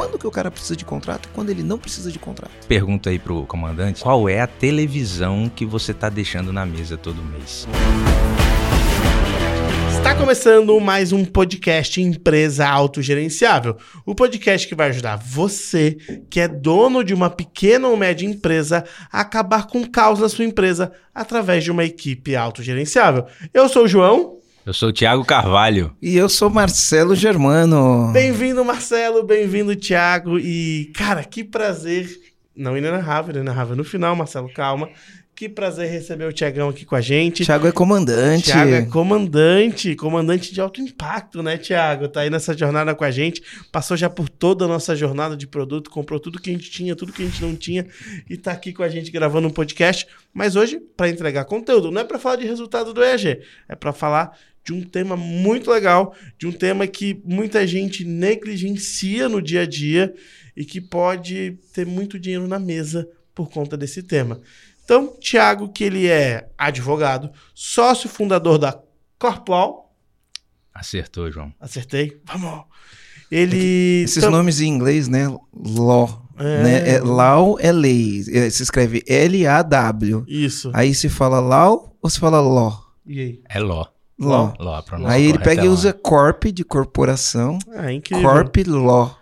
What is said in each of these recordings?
quando que o cara precisa de contrato e quando ele não precisa de contrato. Pergunta aí pro comandante, qual é a televisão que você tá deixando na mesa todo mês? Está começando mais um podcast Empresa Autogerenciável. O podcast que vai ajudar você, que é dono de uma pequena ou média empresa, a acabar com o caos na sua empresa através de uma equipe autogerenciável. Eu sou o João. Eu sou o Thiago Carvalho. E eu sou Marcelo Germano. Bem-vindo, Marcelo. Bem-vindo, Thiago. E, cara, que prazer. Não inenarrável, inenarrável no final, Marcelo, calma. Que prazer receber o Tiagão aqui com a gente. Thiago é comandante. Tiago é comandante, comandante de alto impacto, né, Tiago? Tá aí nessa jornada com a gente, passou já por toda a nossa jornada de produto, comprou tudo que a gente tinha, tudo que a gente não tinha e tá aqui com a gente gravando um podcast. Mas hoje, para entregar conteúdo, não é para falar de resultado do EAG, é para falar de um tema muito legal, de um tema que muita gente negligencia no dia a dia e que pode ter muito dinheiro na mesa por conta desse tema. Então, Tiago, que ele é advogado, sócio fundador da Corplau. Acertou, João. Acertei? Vamos! Ele. Esses tam... nomes em inglês, né? Law. É... Né? É, law é lei. É, se escreve L-A-W. Isso. Aí se fala law ou se fala law? E aí? É law. Law. law. law aí ele pega e usa corp de corporação. Ah, incrível. Corp law.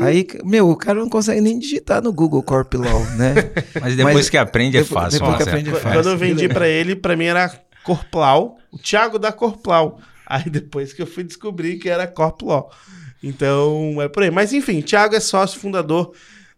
Aí, meu, o cara não consegue nem digitar no Google Corp Law, né? Mas depois Mas, que aprende é fácil. Depois que aprende é fácil. Quando eu vendi para ele, para mim era Corplau, o Thiago da Corplau. Aí depois que eu fui descobrir que era Corplau. Então, é por aí. Mas enfim, Thiago é sócio fundador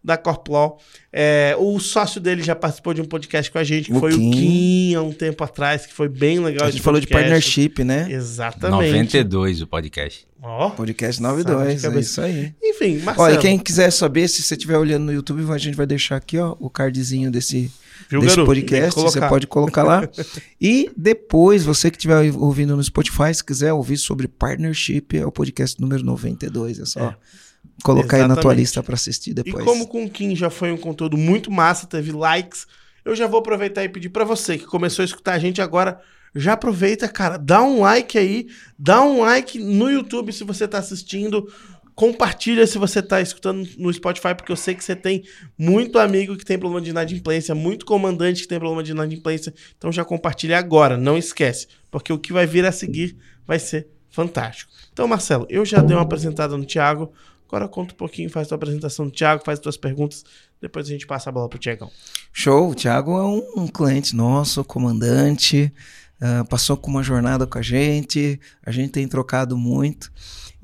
da Corplau. É, o sócio dele já participou de um podcast com a gente, que o foi Kim. o Kim, há um tempo atrás, que foi bem legal. A gente falou de partnership, né? Exatamente. 92 o podcast. Ó. Oh, podcast 92, é isso aí. Enfim, Marcelo. Olha, quem quiser saber, se você estiver olhando no YouTube, a gente vai deixar aqui, ó, o cardzinho desse, Viu, desse podcast. Você pode colocar lá. e depois, você que estiver ouvindo no Spotify, se quiser ouvir sobre partnership, é o podcast número 92. É só. É colocar Exatamente. aí na tua lista para assistir depois. E como com Kim já foi um conteúdo muito massa, teve likes, eu já vou aproveitar e pedir para você que começou a escutar a gente agora, já aproveita, cara, dá um like aí, dá um like no YouTube se você tá assistindo, compartilha se você tá escutando no Spotify, porque eu sei que você tem muito amigo que tem problema de inadimplência, muito comandante que tem problema de inadimplência, então já compartilha agora, não esquece, porque o que vai vir a seguir vai ser fantástico. Então, Marcelo, eu já dei uma apresentada no Thiago, Agora conta um pouquinho, faz a tua apresentação do Thiago, faz as tuas perguntas, depois a gente passa a bola pro Tiagão. Show, o Thiago é um, um cliente nosso, comandante, uh, passou com uma jornada com a gente, a gente tem trocado muito.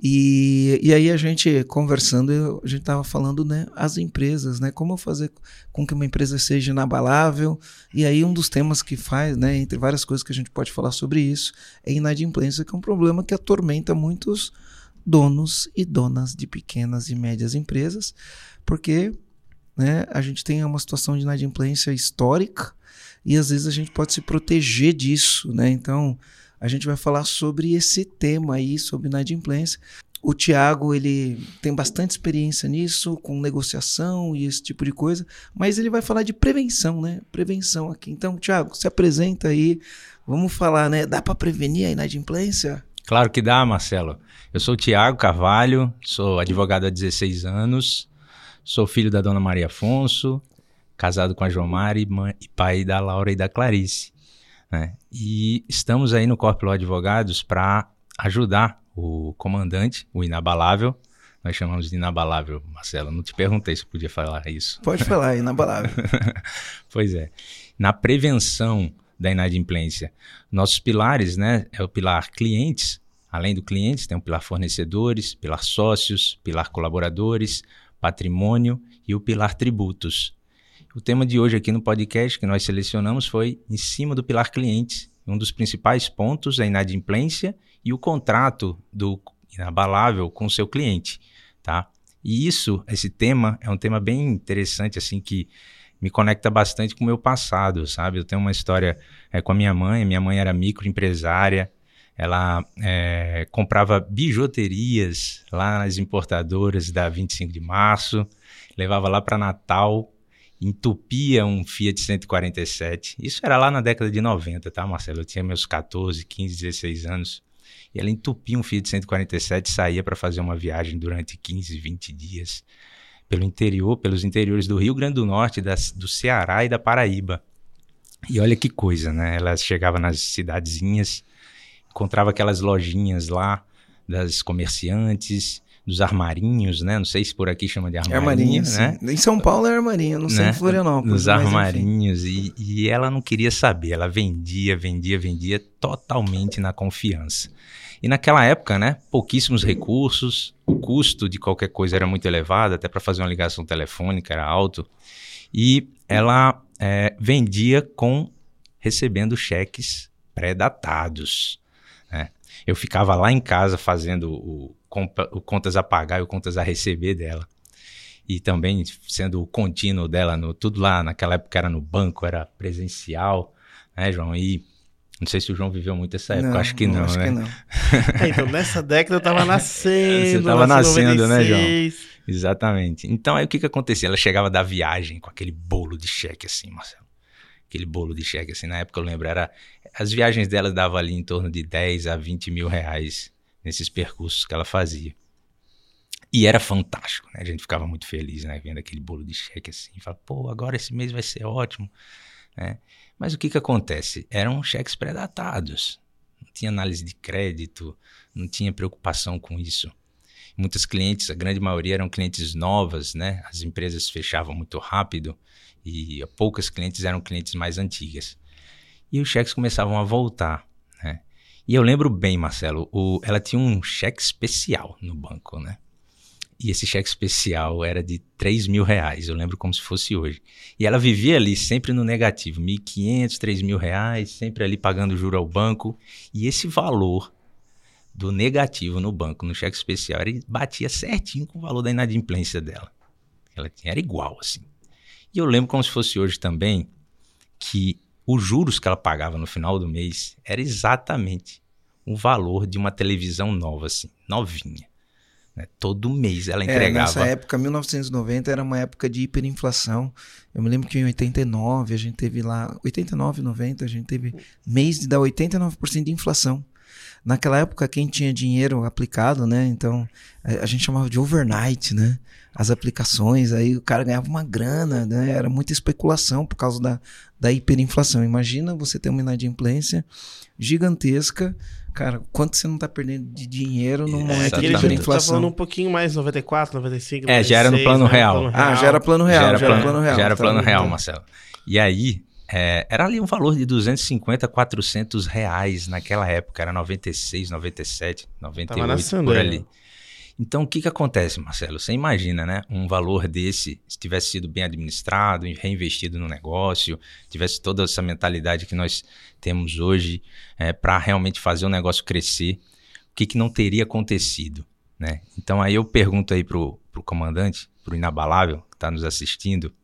E, e aí a gente conversando, a gente estava falando, né, as empresas, né, como fazer com que uma empresa seja inabalável. E aí um dos temas que faz, né, entre várias coisas que a gente pode falar sobre isso, é inadimplência, que é um problema que atormenta muitos donos e donas de pequenas e médias empresas, porque né, a gente tem uma situação de inadimplência histórica e às vezes a gente pode se proteger disso, né? Então, a gente vai falar sobre esse tema aí, sobre inadimplência. O Tiago, ele tem bastante experiência nisso, com negociação e esse tipo de coisa, mas ele vai falar de prevenção, né? Prevenção aqui. Então, Tiago, se apresenta aí, vamos falar, né? Dá para prevenir a inadimplência? Claro que dá, Marcelo. Eu sou o Tiago Carvalho, sou advogado há 16 anos, sou filho da dona Maria Afonso, casado com a Jomar e, e pai da Laura e da Clarice. Né? E estamos aí no Corpo Advogados para ajudar o comandante, o inabalável. Nós chamamos de inabalável, Marcelo. Não te perguntei se podia falar isso. Pode falar, inabalável. pois é. Na prevenção da inadimplência. Nossos pilares, né, é o pilar clientes, além do clientes, tem o pilar fornecedores, pilar sócios, pilar colaboradores, patrimônio e o pilar tributos. O tema de hoje aqui no podcast que nós selecionamos foi em cima do pilar clientes. Um dos principais pontos é a inadimplência e o contrato do inabalável com o seu cliente, tá? E isso, esse tema é um tema bem interessante assim que me conecta bastante com o meu passado, sabe? Eu tenho uma história é, com a minha mãe. Minha mãe era microempresária. Ela é, comprava bijuterias lá nas importadoras da 25 de março, levava lá para Natal, entupia um Fiat 147. Isso era lá na década de 90, tá, Marcelo? Eu tinha meus 14, 15, 16 anos. E ela entupia um Fiat 147 e saía para fazer uma viagem durante 15, 20 dias pelo interior, pelos interiores do Rio Grande do Norte, das, do Ceará e da Paraíba. E olha que coisa, né? Ela chegava nas cidadezinhas, encontrava aquelas lojinhas lá das comerciantes, dos armarinhos, né? Não sei se por aqui chama de armarinho, armarinho né? Sim. Em São Paulo é armarinho, não sei né? em Florianópolis. Nos armarinhos. E, e, ela não queria saber, ela vendia, vendia, vendia totalmente na confiança. E naquela época, né? Pouquíssimos recursos, o custo de qualquer coisa era muito elevado, até para fazer uma ligação telefônica era alto. E ela é, vendia com recebendo cheques pré-datados. Né? Eu ficava lá em casa fazendo o, o contas a pagar e o contas a receber dela. E também sendo o contínuo dela, no, tudo lá naquela época era no banco, era presencial, né, João? E não sei se o João viveu muito essa época, não, acho que não, acho né? Que não. é, então, nessa década eu tava nascendo. Você tava nascendo, 96. né, João? Exatamente. Então, aí o que que acontecia? Ela chegava da viagem com aquele bolo de cheque assim, Marcelo. Aquele bolo de cheque assim, na época eu lembro, era... As viagens dela davam ali em torno de 10 a 20 mil reais nesses percursos que ela fazia. E era fantástico, né? A gente ficava muito feliz, né? Vendo aquele bolo de cheque assim. Fala, pô, agora esse mês vai ser ótimo, né? Mas o que que acontece? Eram cheques pré-datados. Não tinha análise de crédito, não tinha preocupação com isso. Muitos clientes, a grande maioria eram clientes novas, né? As empresas fechavam muito rápido e poucas clientes eram clientes mais antigas. E os cheques começavam a voltar. E eu lembro bem, Marcelo, o, ela tinha um cheque especial no banco, né? E esse cheque especial era de 3 mil reais, eu lembro como se fosse hoje. E ela vivia ali sempre no negativo, 1.500, 3 mil reais, sempre ali pagando juro ao banco. E esse valor do negativo no banco, no cheque especial, batia certinho com o valor da inadimplência dela. Ela tinha, era igual, assim. E eu lembro como se fosse hoje também, que os juros que ela pagava no final do mês era exatamente o valor de uma televisão nova, assim, novinha. Né? Todo mês ela entregava. É, nessa época, 1990, era uma época de hiperinflação. Eu me lembro que em 89 a gente teve lá, 89, 90, a gente teve mês de dar 89% de inflação. Naquela época, quem tinha dinheiro aplicado, né? Então, a, a gente chamava de overnight, né? As aplicações, aí o cara ganhava uma grana, né? Era muita especulação por causa da, da hiperinflação. Imagina você ter uma inadimplência gigantesca Cara, quanto você não tá perdendo de dinheiro no momento de hiperinflação? Tá falando um pouquinho mais, 94, 95, 96, É, já era no plano, né? real. plano real. Ah, já era plano real, já era, já plano, era plano real. Já era plano então, real, Marcelo. E aí, é, era ali um valor de 250, 400 reais naquela época. Era 96, 97, 98, por ali. Então, o que, que acontece, Marcelo? Você imagina, né? Um valor desse, se tivesse sido bem administrado, reinvestido no negócio, tivesse toda essa mentalidade que nós temos hoje é, para realmente fazer o negócio crescer, o que, que não teria acontecido, né? Então, aí eu pergunto aí pro, pro comandante, pro Inabalável, que está nos assistindo,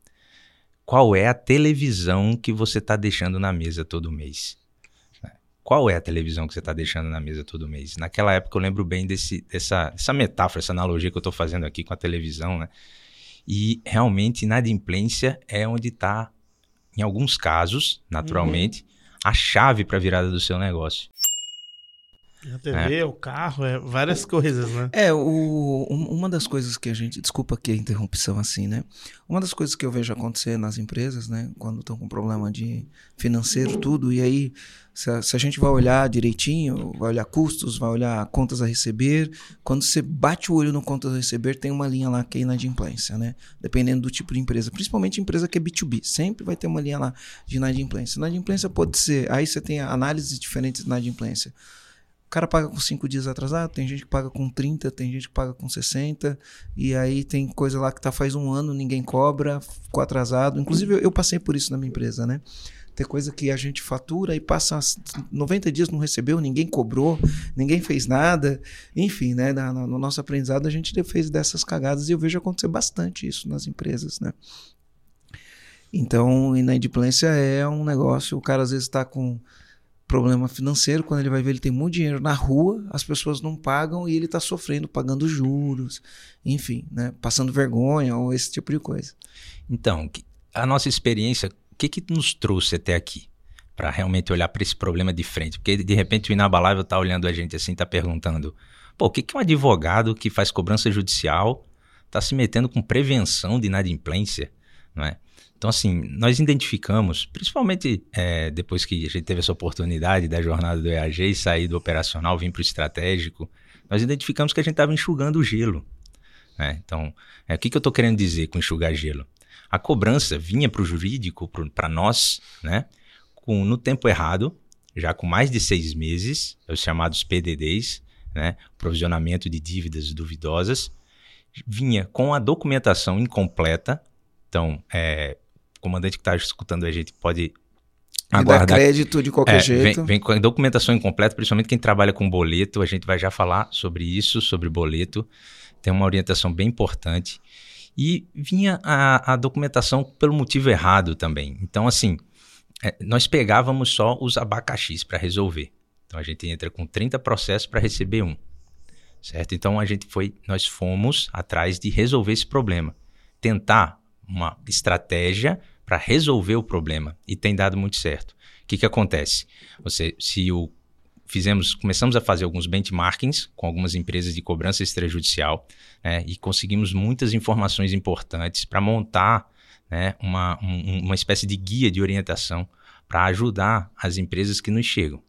qual é a televisão que você está deixando na mesa todo mês? qual é a televisão que você está deixando na mesa todo mês? Naquela época eu lembro bem desse, dessa, dessa metáfora, essa analogia que eu estou fazendo aqui com a televisão, né? E realmente inadimplência é onde está, em alguns casos, naturalmente, uhum. a chave para a virada do seu negócio. A TV, é. o carro, é várias coisas, né? É, o, uma das coisas que a gente. Desculpa aqui a interrupção assim, né? Uma das coisas que eu vejo acontecer nas empresas, né? Quando estão com problema de financeiro, tudo, e aí, se a, se a, gente vai olhar direitinho, vai olhar custos, vai olhar contas a receber, quando você bate o olho no contas a receber, tem uma linha lá que é inadimplência, né? Dependendo do tipo de empresa. Principalmente empresa que é B2B. Sempre vai ter uma linha lá de inadimplência. Inadimplência pode ser. Aí você tem análises diferentes de inadimplência. O cara paga com 5 dias atrasado, tem gente que paga com 30, tem gente que paga com 60, e aí tem coisa lá que tá faz um ano, ninguém cobra, ficou atrasado. Inclusive, eu, eu passei por isso na minha empresa, né? Tem coisa que a gente fatura e passa 90 dias não recebeu, ninguém cobrou, ninguém fez nada. Enfim, né? Na, no nosso aprendizado a gente fez dessas cagadas e eu vejo acontecer bastante isso nas empresas, né? Então, inadimplência é um negócio, o cara às vezes está com problema financeiro, quando ele vai ver ele tem muito dinheiro na rua, as pessoas não pagam e ele está sofrendo, pagando juros, enfim, né, passando vergonha ou esse tipo de coisa. Então, a nossa experiência, o que, que nos trouxe até aqui? para realmente olhar para esse problema de frente. Porque de repente o inabalável está olhando a gente assim, está perguntando: pô, o que, que um advogado que faz cobrança judicial está se metendo com prevenção de inadimplência? Não é? Então, assim, nós identificamos, principalmente é, depois que a gente teve essa oportunidade da jornada do EAG e sair do operacional, vir para o estratégico, nós identificamos que a gente estava enxugando o gelo. Né? Então, é, o que, que eu estou querendo dizer com enxugar gelo? A cobrança vinha para o jurídico, para nós, né? com, no tempo errado, já com mais de seis meses, os chamados PDDs, né, provisionamento de dívidas duvidosas, vinha com a documentação incompleta. Então, é, comandante que está escutando a gente pode aguardar. Dá crédito de qualquer é, jeito. Vem, com a documentação incompleta, principalmente quem trabalha com boleto. A gente vai já falar sobre isso, sobre boleto. Tem uma orientação bem importante. E vinha a, a documentação pelo motivo errado também. Então, assim, é, nós pegávamos só os abacaxis para resolver. Então a gente entra com 30 processos para receber um. Certo? Então a gente foi, nós fomos atrás de resolver esse problema. Tentar uma estratégia para resolver o problema e tem dado muito certo. O que, que acontece? Você, se o fizemos, começamos a fazer alguns benchmarkings com algumas empresas de cobrança extrajudicial né, e conseguimos muitas informações importantes para montar né, uma, um, uma espécie de guia de orientação para ajudar as empresas que nos chegam.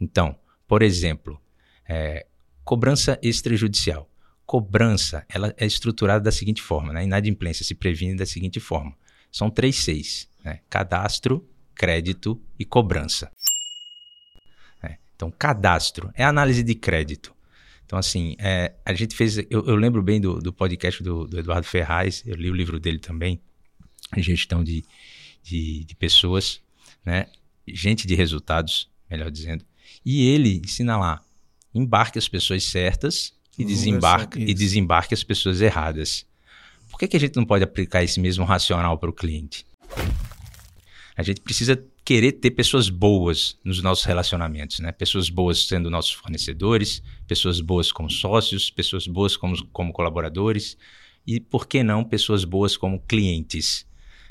Então, por exemplo, é, cobrança extrajudicial. Cobrança ela é estruturada da seguinte forma, né? inadimplência se previne da seguinte forma. São três seis, né? cadastro, crédito e cobrança. É, então, cadastro é análise de crédito. Então, assim, é, a gente fez. Eu, eu lembro bem do, do podcast do, do, Eduardo Ferraz, eu li o livro dele também, gestão de, de, de pessoas, né? gente de resultados, melhor dizendo. E ele ensina lá: embarque as pessoas certas e desembarque, e desembarque as pessoas erradas. Por que, que a gente não pode aplicar esse mesmo racional para o cliente? A gente precisa querer ter pessoas boas nos nossos relacionamentos, né? Pessoas boas sendo nossos fornecedores, pessoas boas como sócios, pessoas boas como, como colaboradores e, por que não, pessoas boas como clientes.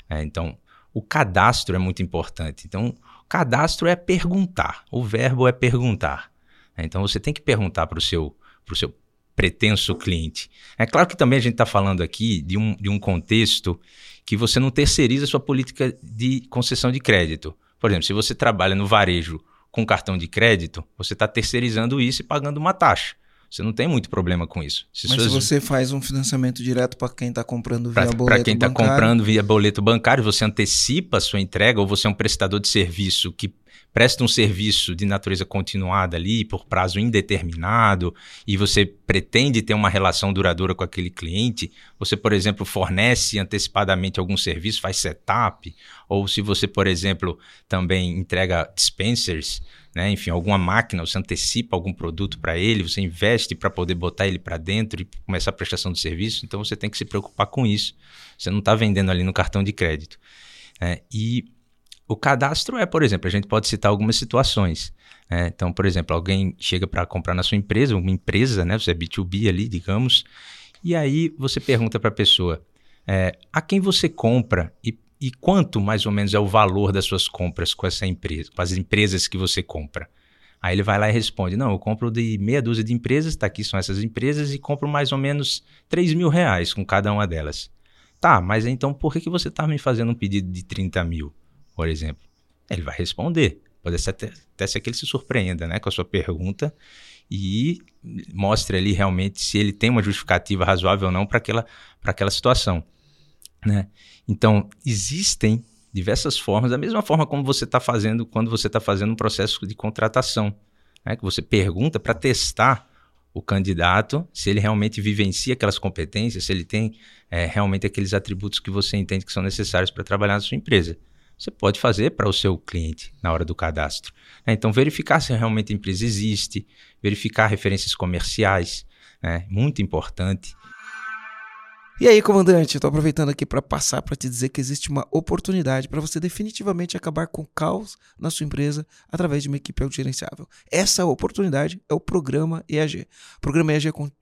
É, então, o cadastro é muito importante. Então, cadastro é perguntar, o verbo é perguntar. É, então, você tem que perguntar para o seu, pro seu pretenso cliente. É claro que também a gente está falando aqui de um, de um contexto que você não terceiriza a sua política de concessão de crédito. Por exemplo, se você trabalha no varejo com cartão de crédito, você está terceirizando isso e pagando uma taxa. Você não tem muito problema com isso. Se Mas suas... se você faz um financiamento direto para quem está comprando via pra, boleto Para quem está comprando via boleto bancário, você antecipa a sua entrega ou você é um prestador de serviço que presta um serviço de natureza continuada ali por prazo indeterminado e você pretende ter uma relação duradoura com aquele cliente, você, por exemplo, fornece antecipadamente algum serviço, faz setup, ou se você, por exemplo, também entrega dispensers, né? enfim, alguma máquina, você antecipa algum produto para ele, você investe para poder botar ele para dentro e começar a prestação de serviço, então você tem que se preocupar com isso. Você não está vendendo ali no cartão de crédito. É, e o cadastro é, por exemplo, a gente pode citar algumas situações. Né? Então, por exemplo, alguém chega para comprar na sua empresa, uma empresa, né? Você é B2B ali, digamos, e aí você pergunta para a pessoa é, a quem você compra e, e quanto mais ou menos é o valor das suas compras com essa empresa, com as empresas que você compra. Aí ele vai lá e responde: Não, eu compro de meia dúzia de empresas, tá aqui são essas empresas, e compro mais ou menos 3 mil reais com cada uma delas. Tá, mas então por que, que você está me fazendo um pedido de 30 mil? Por exemplo? Ele vai responder. Pode ser até, até ser que ele se surpreenda né, com a sua pergunta e mostre ali realmente se ele tem uma justificativa razoável ou não para aquela, aquela situação. Né? Então, existem diversas formas, da mesma forma como você está fazendo quando você está fazendo um processo de contratação, né? que você pergunta para testar o candidato se ele realmente vivencia aquelas competências, se ele tem é, realmente aqueles atributos que você entende que são necessários para trabalhar na sua empresa você pode fazer para o seu cliente na hora do cadastro. Né? Então, verificar se realmente a empresa existe, verificar referências comerciais, né? muito importante. E aí, comandante, estou aproveitando aqui para passar para te dizer que existe uma oportunidade para você definitivamente acabar com o caos na sua empresa através de uma equipe autogerenciável. Essa oportunidade é o programa EAG. O programa EAG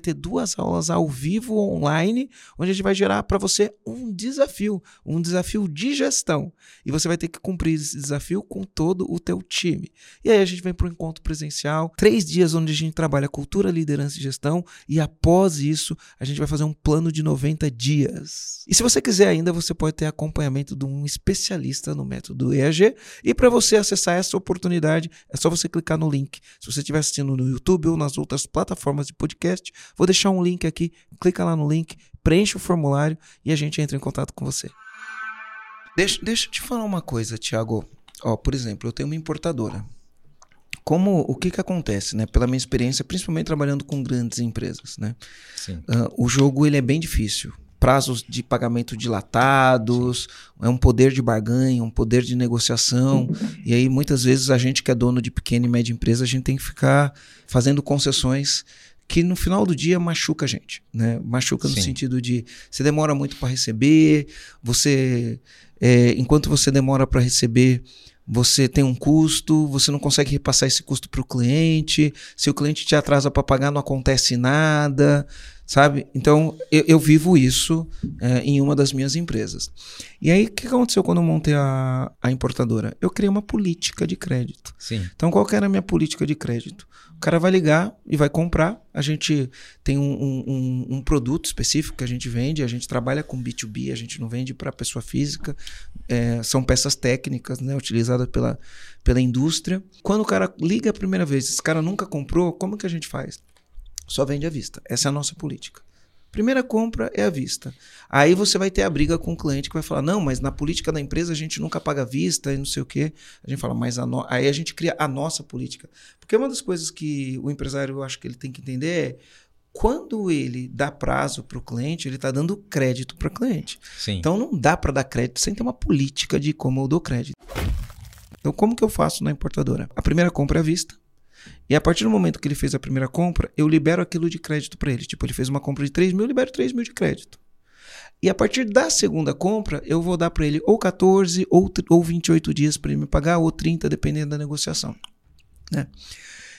ter duas aulas ao vivo online, onde a gente vai gerar para você um desafio, um desafio de gestão. E você vai ter que cumprir esse desafio com todo o teu time. E aí a gente vem para o encontro presencial, três dias onde a gente trabalha cultura, liderança e gestão, e após isso, a gente vai fazer um plano de 90 dias. E se você quiser ainda, você pode ter acompanhamento de um especialista no método EAG. E para você acessar essa oportunidade, é só você clicar no link. Se você estiver assistindo no YouTube ou nas outras plataformas de podcast, vou deixar um link aqui. Clica lá no link, preenche o formulário e a gente entra em contato com você. Deixa, deixa eu te falar uma coisa, Thiago. Ó, por exemplo, eu tenho uma importadora. Como o que que acontece, né? Pela minha experiência, principalmente trabalhando com grandes empresas, né? Uh, o jogo ele é bem difícil prazos de pagamento dilatados, é um poder de barganha, um poder de negociação. E aí, muitas vezes, a gente que é dono de pequena e média empresa, a gente tem que ficar fazendo concessões que no final do dia machuca a gente, né? Machuca no sentido de você demora muito para receber, você é, enquanto você demora para receber, você tem um custo, você não consegue repassar esse custo para o cliente. Se o cliente te atrasa para pagar, não acontece nada sabe? Então, eu, eu vivo isso é, em uma das minhas empresas. E aí, o que aconteceu quando eu montei a, a importadora? Eu criei uma política de crédito. Sim. Então, qual que era a minha política de crédito? O cara vai ligar e vai comprar. A gente tem um, um, um produto específico que a gente vende. A gente trabalha com B2B, a gente não vende para pessoa física. É, são peças técnicas, né, utilizadas pela, pela indústria. Quando o cara liga a primeira vez, esse cara nunca comprou, como que a gente faz? Só vende à vista. Essa é a nossa política. Primeira compra é à vista. Aí você vai ter a briga com o cliente que vai falar: não, mas na política da empresa a gente nunca paga à vista e não sei o quê. A gente fala, mas a no... aí a gente cria a nossa política. Porque uma das coisas que o empresário eu acho que ele tem que entender é quando ele dá prazo para o cliente, ele está dando crédito para o cliente. Sim. Então não dá para dar crédito sem ter uma política de como eu dou crédito. Então, como que eu faço na importadora? A primeira compra é à vista. E a partir do momento que ele fez a primeira compra, eu libero aquilo de crédito para ele. Tipo, ele fez uma compra de 3 mil, eu libero 3 mil de crédito. E a partir da segunda compra, eu vou dar para ele ou 14 ou, ou 28 dias para ele me pagar, ou 30, dependendo da negociação. Né?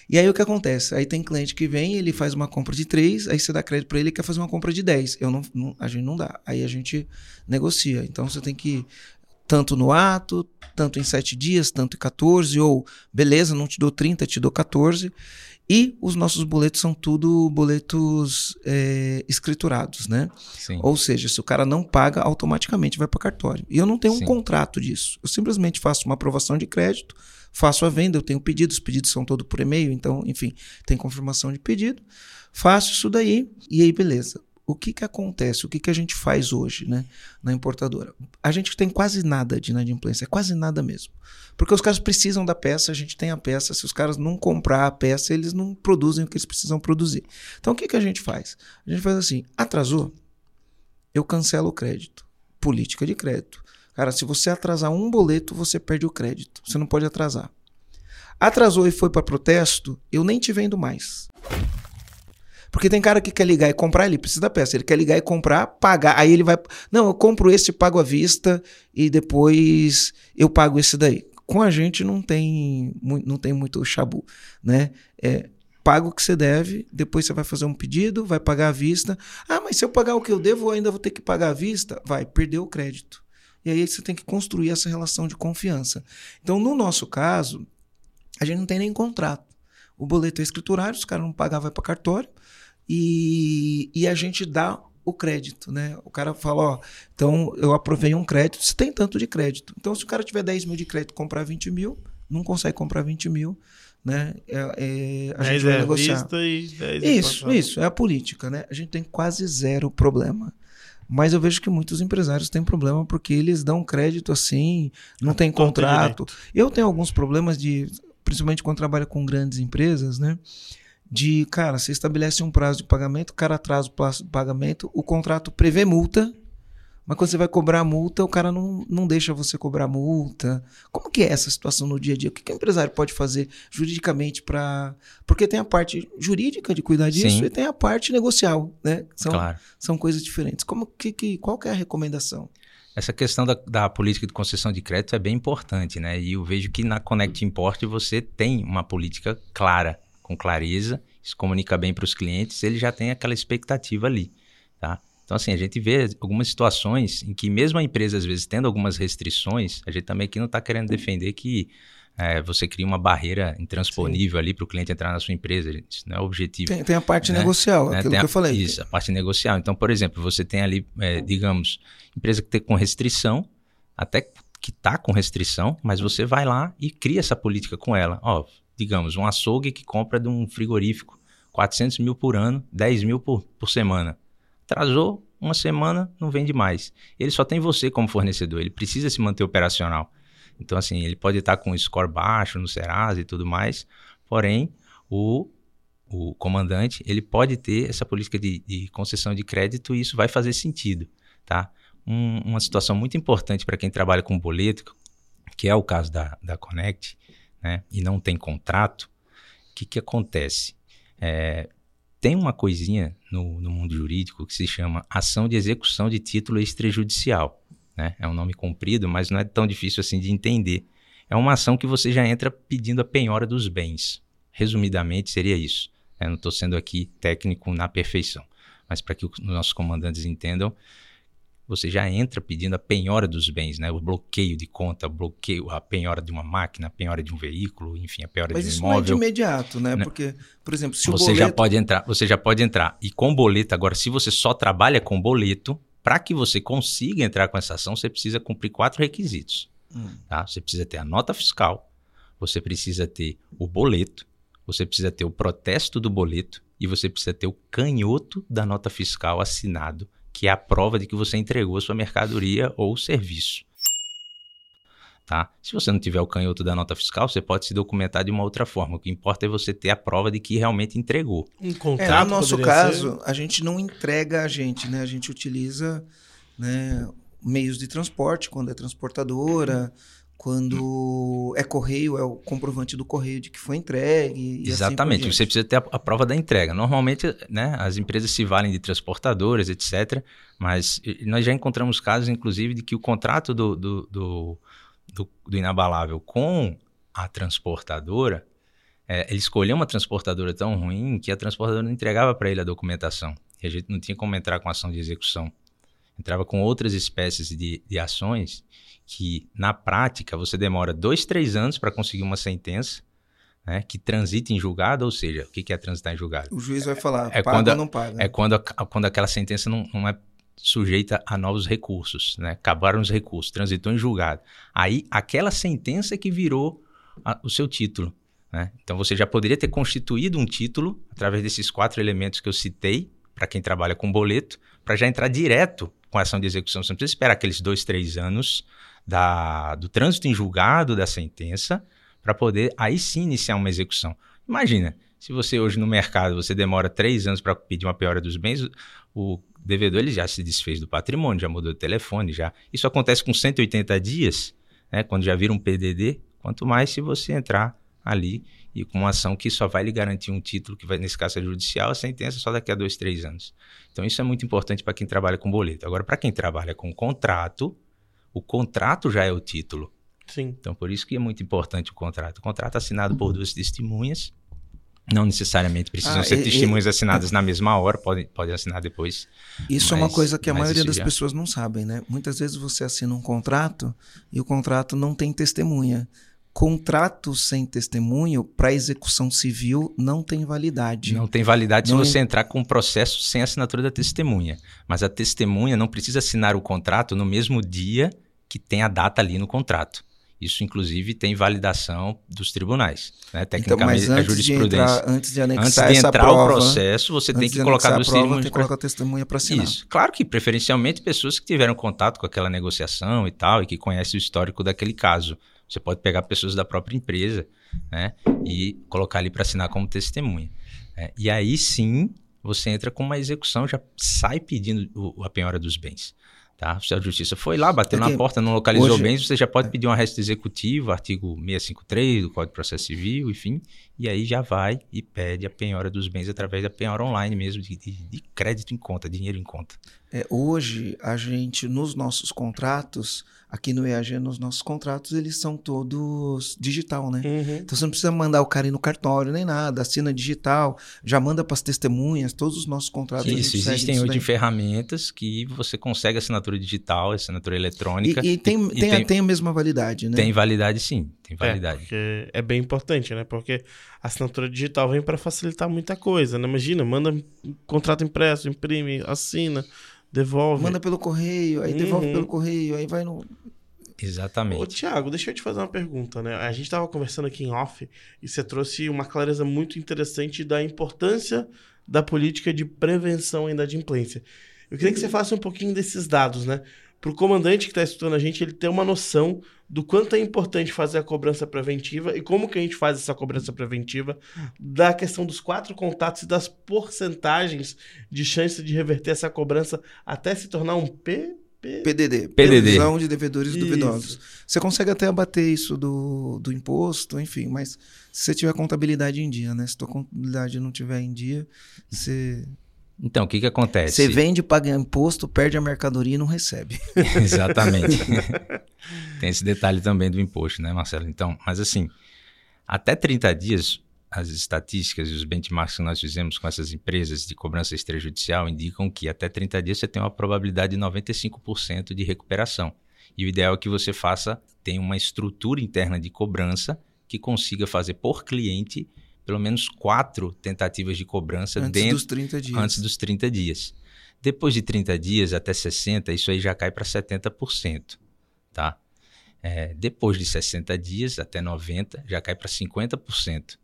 E aí o que acontece? Aí tem cliente que vem, ele faz uma compra de 3, aí você dá crédito para ele e quer fazer uma compra de 10. Eu não, não, a gente não dá. Aí a gente negocia. Então você tem que tanto no ato, tanto em 7 dias, tanto em 14, ou beleza, não te dou 30, te dou 14. E os nossos boletos são tudo boletos é, escriturados, né? Sim. Ou seja, se o cara não paga, automaticamente vai para cartório. E eu não tenho um Sim. contrato disso. Eu simplesmente faço uma aprovação de crédito, faço a venda, eu tenho pedidos, os pedidos são todos por e-mail, então, enfim, tem confirmação de pedido. Faço isso daí e aí, beleza o que, que acontece, o que, que a gente faz hoje né, na importadora? A gente tem quase nada de inadimplência, é quase nada mesmo. Porque os caras precisam da peça, a gente tem a peça, se os caras não comprar a peça, eles não produzem o que eles precisam produzir. Então o que, que a gente faz? A gente faz assim, atrasou, eu cancelo o crédito. Política de crédito. Cara, se você atrasar um boleto, você perde o crédito. Você não pode atrasar. Atrasou e foi para protesto, eu nem te vendo mais. Porque tem cara que quer ligar e comprar, ele precisa da peça. Ele quer ligar e comprar, pagar. Aí ele vai. Não, eu compro esse, pago à vista e depois eu pago esse daí. Com a gente não tem, não tem muito chabu, né? É, paga o que você deve, depois você vai fazer um pedido, vai pagar à vista. Ah, mas se eu pagar o que eu devo, eu ainda vou ter que pagar à vista? Vai, perdeu o crédito. E aí você tem que construir essa relação de confiança. Então, no nosso caso, a gente não tem nem contrato. O boleto é escriturário, se o cara não pagar, vai para cartório. E, e a gente dá o crédito, né? O cara fala, ó, então eu aprovei um crédito, você tem tanto de crédito. Então, se o cara tiver 10 mil de crédito comprar 20 mil, não consegue comprar 20 mil, né? É, é, a gente vai é negociar. e 10 Isso, isso, é a política, né? A gente tem quase zero problema. Mas eu vejo que muitos empresários têm problema porque eles dão crédito assim, não tem contrato. Eu tenho alguns problemas de, principalmente quando trabalho com grandes empresas, né? De, cara, você estabelece um prazo de pagamento, o cara atrasa o prazo de pagamento, o contrato prevê multa, mas quando você vai cobrar a multa, o cara não, não deixa você cobrar a multa. Como que é essa situação no dia a dia? O que, que o empresário pode fazer juridicamente para... Porque tem a parte jurídica de cuidar disso Sim. e tem a parte negocial, né? São, Claro. são coisas diferentes. Como que, que, qual que é a recomendação? Essa questão da, da política de concessão de crédito é bem importante, né? E eu vejo que na Connect Import você tem uma política clara, com clareza, se comunica bem para os clientes, ele já tem aquela expectativa ali, tá? Então, assim, a gente vê algumas situações em que mesmo a empresa, às vezes, tendo algumas restrições, a gente também aqui não está querendo defender que é, você cria uma barreira intransponível ali para o cliente entrar na sua empresa. Isso não é o objetivo Tem, tem a parte Né? negocial, né? aquilo Tem que a- eu falei. Isso, a parte negocial. Então, por exemplo, você tem ali, é, digamos, empresa que tem com restrição, até que está com restrição, mas você vai lá e cria essa política com ela. Ó, digamos, um açougue que compra de um frigorífico 400 mil por ano, 10 mil por, por semana. Atrasou uma semana, não vende mais. Ele só tem você como fornecedor, ele precisa se manter operacional. Então, assim, ele pode estar com um score baixo no Serasa e tudo mais, porém, o o comandante, ele pode ter essa política de, de concessão de crédito e isso vai fazer sentido, tá? Um- uma situação muito importante para quem trabalha com boleto, que é o caso da, da Connect, né? E não tem contrato, o que, que acontece? É, tem uma coisinha no, no mundo jurídico que se chama ação de execução de título extrajudicial, né? É um nome comprido, mas não é tão difícil assim de entender. É uma ação que você já entra pedindo a penhora dos bens. Resumidamente, seria isso. Eu não estou sendo aqui técnico na perfeição, mas para que os nossos comandantes entendam, você já entra pedindo a penhora dos bens, né? O bloqueio de conta, o bloqueio, a penhora de uma máquina, a penhora de um veículo, enfim, a penhora Mas de um isso não é de imóvel. imediato, né? Né? Porque, por exemplo, se o você boleto... já pode entrar, você já pode entrar. E com boleto, agora, se você só trabalha com boleto, para que você consiga entrar com essa ação, você precisa cumprir quatro requisitos. Hum. Tá? Você precisa ter a nota fiscal, você precisa ter o boleto, você precisa ter o protesto do boleto e você precisa ter o canhoto da nota fiscal assinado, que é a prova de que você entregou a sua mercadoria ou serviço. Tá? Se você não tiver o canhoto da nota fiscal, você pode se documentar de uma outra forma. O que importa é você ter a prova de que realmente entregou. Um É, contrato. no nosso caso, a gente não entrega a gente, né? A gente utiliza né, meios de transporte, quando é transportadora, quando é correio, é o comprovante do correio de que foi entregue. assim Exatamente, diante. você precisa ter a, a prova da entrega. Normalmente, né, as empresas se valem de transportadoras, etc. Mas nós já encontramos casos, inclusive, de que o contrato do, do, do, do- do inabalável com a transportadora, eh, ele escolheu uma transportadora tão ruim que a transportadora não entregava para ele a documentação. E a gente não tinha como entrar com ação de execução. Entrava com outras espécies de, de ações que, na prática, você demora dois, três anos para conseguir uma sentença né, que transita em julgado, ou seja, o que é transitar em julgado? O juiz vai falar, É paga quando ou não paga. É quando, a- quando aquela sentença não, não é sujeita a novos recursos, né? Acabaram os recursos, transitou em julgado. Aí, aquela sentença que virou a- o seu título, né? Então, você já poderia ter constituído um título através desses quatro elementos que eu citei, para quem trabalha com boleto, para já entrar direto com a ação de execução. Você não precisa esperar aqueles dois, três anos da, do trânsito em julgado da sentença para poder aí sim iniciar uma execução. Imagina, se você hoje no mercado você demora três anos para pedir uma piora dos bens, o- devedor ele já se desfez do patrimônio, já mudou de telefone, já. Isso acontece com 180 dias, né, quando já vira um PDD, quanto mais se você entrar ali e com uma ação que só vai lhe garantir um título, que vai, nesse caso é judicial, a sentença só daqui a dois, três anos. Então isso é muito importante para quem trabalha com boleto. Agora, para quem trabalha com contrato, o contrato já é o título. Sim. Então, por isso que é muito importante o contrato. O contrato assinado por duas testemunhas. Não necessariamente precisam Ah, ser e- testemunhas assinadas na mesma hora, podem, podem assinar depois. Isso é uma Mas- coisa que a maioria das já- pessoas não sabem, né? Muitas vezes você assina um contrato e o contrato não tem testemunha. Contrato sem testemunho para execução civil não tem validade. Não tem validade Não- se você entrar com um processo sem assinatura da testemunha. Mas a testemunha não precisa assinar o contrato no mesmo dia que tem a data ali no contrato. Isso, inclusive, tem validação dos tribunais. Né? então, Tecnicamente, mas a antes de, jurisprudência. entrar, antes de Antes anexar de essa entrar prova, o processo, você tem antes que de colocar prova, testemunhas tem que colocar a testemunha para assinar. Isso. Claro que preferencialmente pessoas que tiveram contato com aquela negociação e tal, e que conhecem o histórico daquele caso. Você pode pegar pessoas da própria empresa, né, e colocar ali para assinar como testemunha. É, e aí sim você entra com uma execução, já sai pedindo o, a penhora dos bens. Tá? O oficial de justiça foi lá, bateu é na porta, não localizou hoje, bens, você já pode é. pedir um arresto executivo, artigo 653 do Código de Processo Civil, enfim, e aí já vai e pede a penhora dos bens através da penhora online mesmo, de, de, de crédito em conta, dinheiro em conta. É, hoje, a gente, nos nossos contratos, aqui no EAG, nos nossos contratos, eles são todos digital, né? Uhum. Então você não precisa mandar o cara ir no cartório nem nada, assina digital, já manda para as testemunhas, todos os nossos contratos. Isso, existem hoje ferramentas que você consegue assinatura digital, assinatura eletrônica. E, e, tem, e tem, tem, tem, a mesma validade, né? Tem validade, sim. Tem é, validade. É, é bem importante, né? Porque a assinatura digital vem para facilitar muita coisa, né? Imagina, manda um contrato impresso, imprime, assina devolve. Manda pelo correio, aí uhum. devolve pelo correio, aí vai no. Exatamente. Ô, Tiago, deixa eu te fazer uma pergunta, né? A gente estava conversando aqui em off e você trouxe uma clareza muito interessante da importância da política de prevenção e inadimplência. Eu queria que você faça um pouquinho desses dados, né? Para o comandante que está estudando a gente, ele ter uma noção do quanto é importante fazer a cobrança preventiva e como que a gente faz essa cobrança preventiva, da questão dos quatro contatos e das porcentagens de chance de reverter essa cobrança até se tornar um P, P... PDD, PDD. de devedores isso. duvidosos. Você consegue até abater isso do, do imposto, enfim, mas se você tiver contabilidade em dia, né? Se tua contabilidade não tiver em dia, você então, o que, que acontece? Você vende, paga imposto, perde a mercadoria e não recebe. Exatamente. Tem esse detalhe também do imposto, né, Marcelo? Então, mas assim, até 30 dias, as estatísticas e os benchmarks que nós fizemos com essas empresas de cobrança extrajudicial indicam que até 30 dias você tem uma probabilidade de 95% de recuperação. E o ideal é que você faça, tenha uma estrutura interna de cobrança que consiga fazer por cliente pelo menos quatro tentativas de cobrança antes dentro, dos 30 dias. antes dos 30 dias. Depois de 30 dias até 60, isso aí já cai para 70%. Tá? É, depois de 60 dias até 90, já cai para 50%.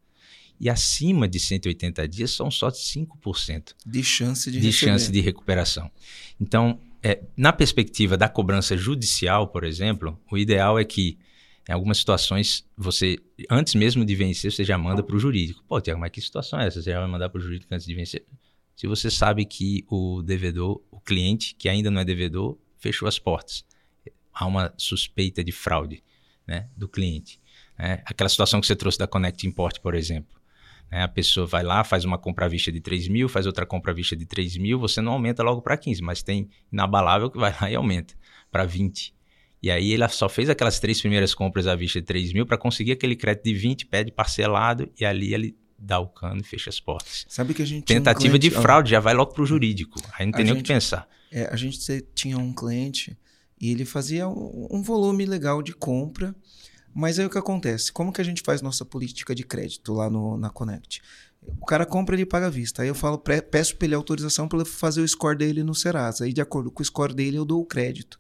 E acima de 180 dias são só 5% de chance de, de, chance de recuperação. Então, é, na perspectiva da cobrança judicial, por exemplo, o ideal é que em algumas situações, você, antes mesmo de vencer, você já manda para o jurídico. Pô, Tiago, mas que situação é essa? Você já vai mandar para o jurídico antes de vencer? Se você sabe que o devedor, o cliente, que ainda não é devedor, fechou as portas. Há uma suspeita de fraude né, do cliente. Né? Aquela situação que você trouxe da Connect Import, por exemplo. Né? A pessoa vai lá, faz uma compra à vista de 3 mil, faz outra compra à vista de 3 mil, você não aumenta logo para 15, mas tem inabalável que vai lá e aumenta para 20. E aí ela só fez aquelas três primeiras compras à vista de 3 mil para conseguir aquele crédito de 20, pede parcelado e ali ele dá o cano e fecha as portas. Sabe que a gente Tentativa um cliente, de fraude, já vai logo para o jurídico. Aí não tem nem o que pensar. É, a gente tinha um cliente e ele fazia um, um, volume legal de compra, mas aí o que acontece? Como que a gente faz nossa política de crédito lá no, na Connect? O cara compra, ele paga à vista. Aí eu falo, peço para ele autorização para fazer o score dele no Serasa. Aí de acordo com o score dele eu dou o crédito.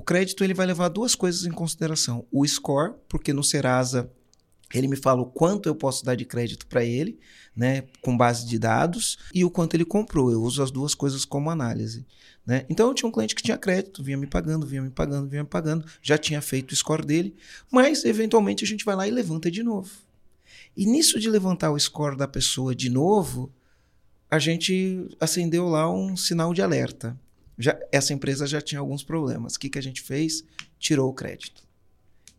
O crédito ele vai levar duas coisas em consideração: o score, porque no Serasa ele me fala o quanto eu posso dar de crédito para ele, né, com base de dados, e o quanto ele comprou. Eu uso as duas coisas como análise. Né? Então eu tinha um cliente que tinha crédito, vinha me pagando, vinha me pagando, vinha me pagando, já tinha feito o score dele, mas eventualmente a gente vai lá e levanta de novo. E nisso de levantar o score da pessoa de novo, a gente acendeu lá um sinal de alerta já, essa empresa já tinha alguns problemas. O que, que a gente fez? Tirou o crédito.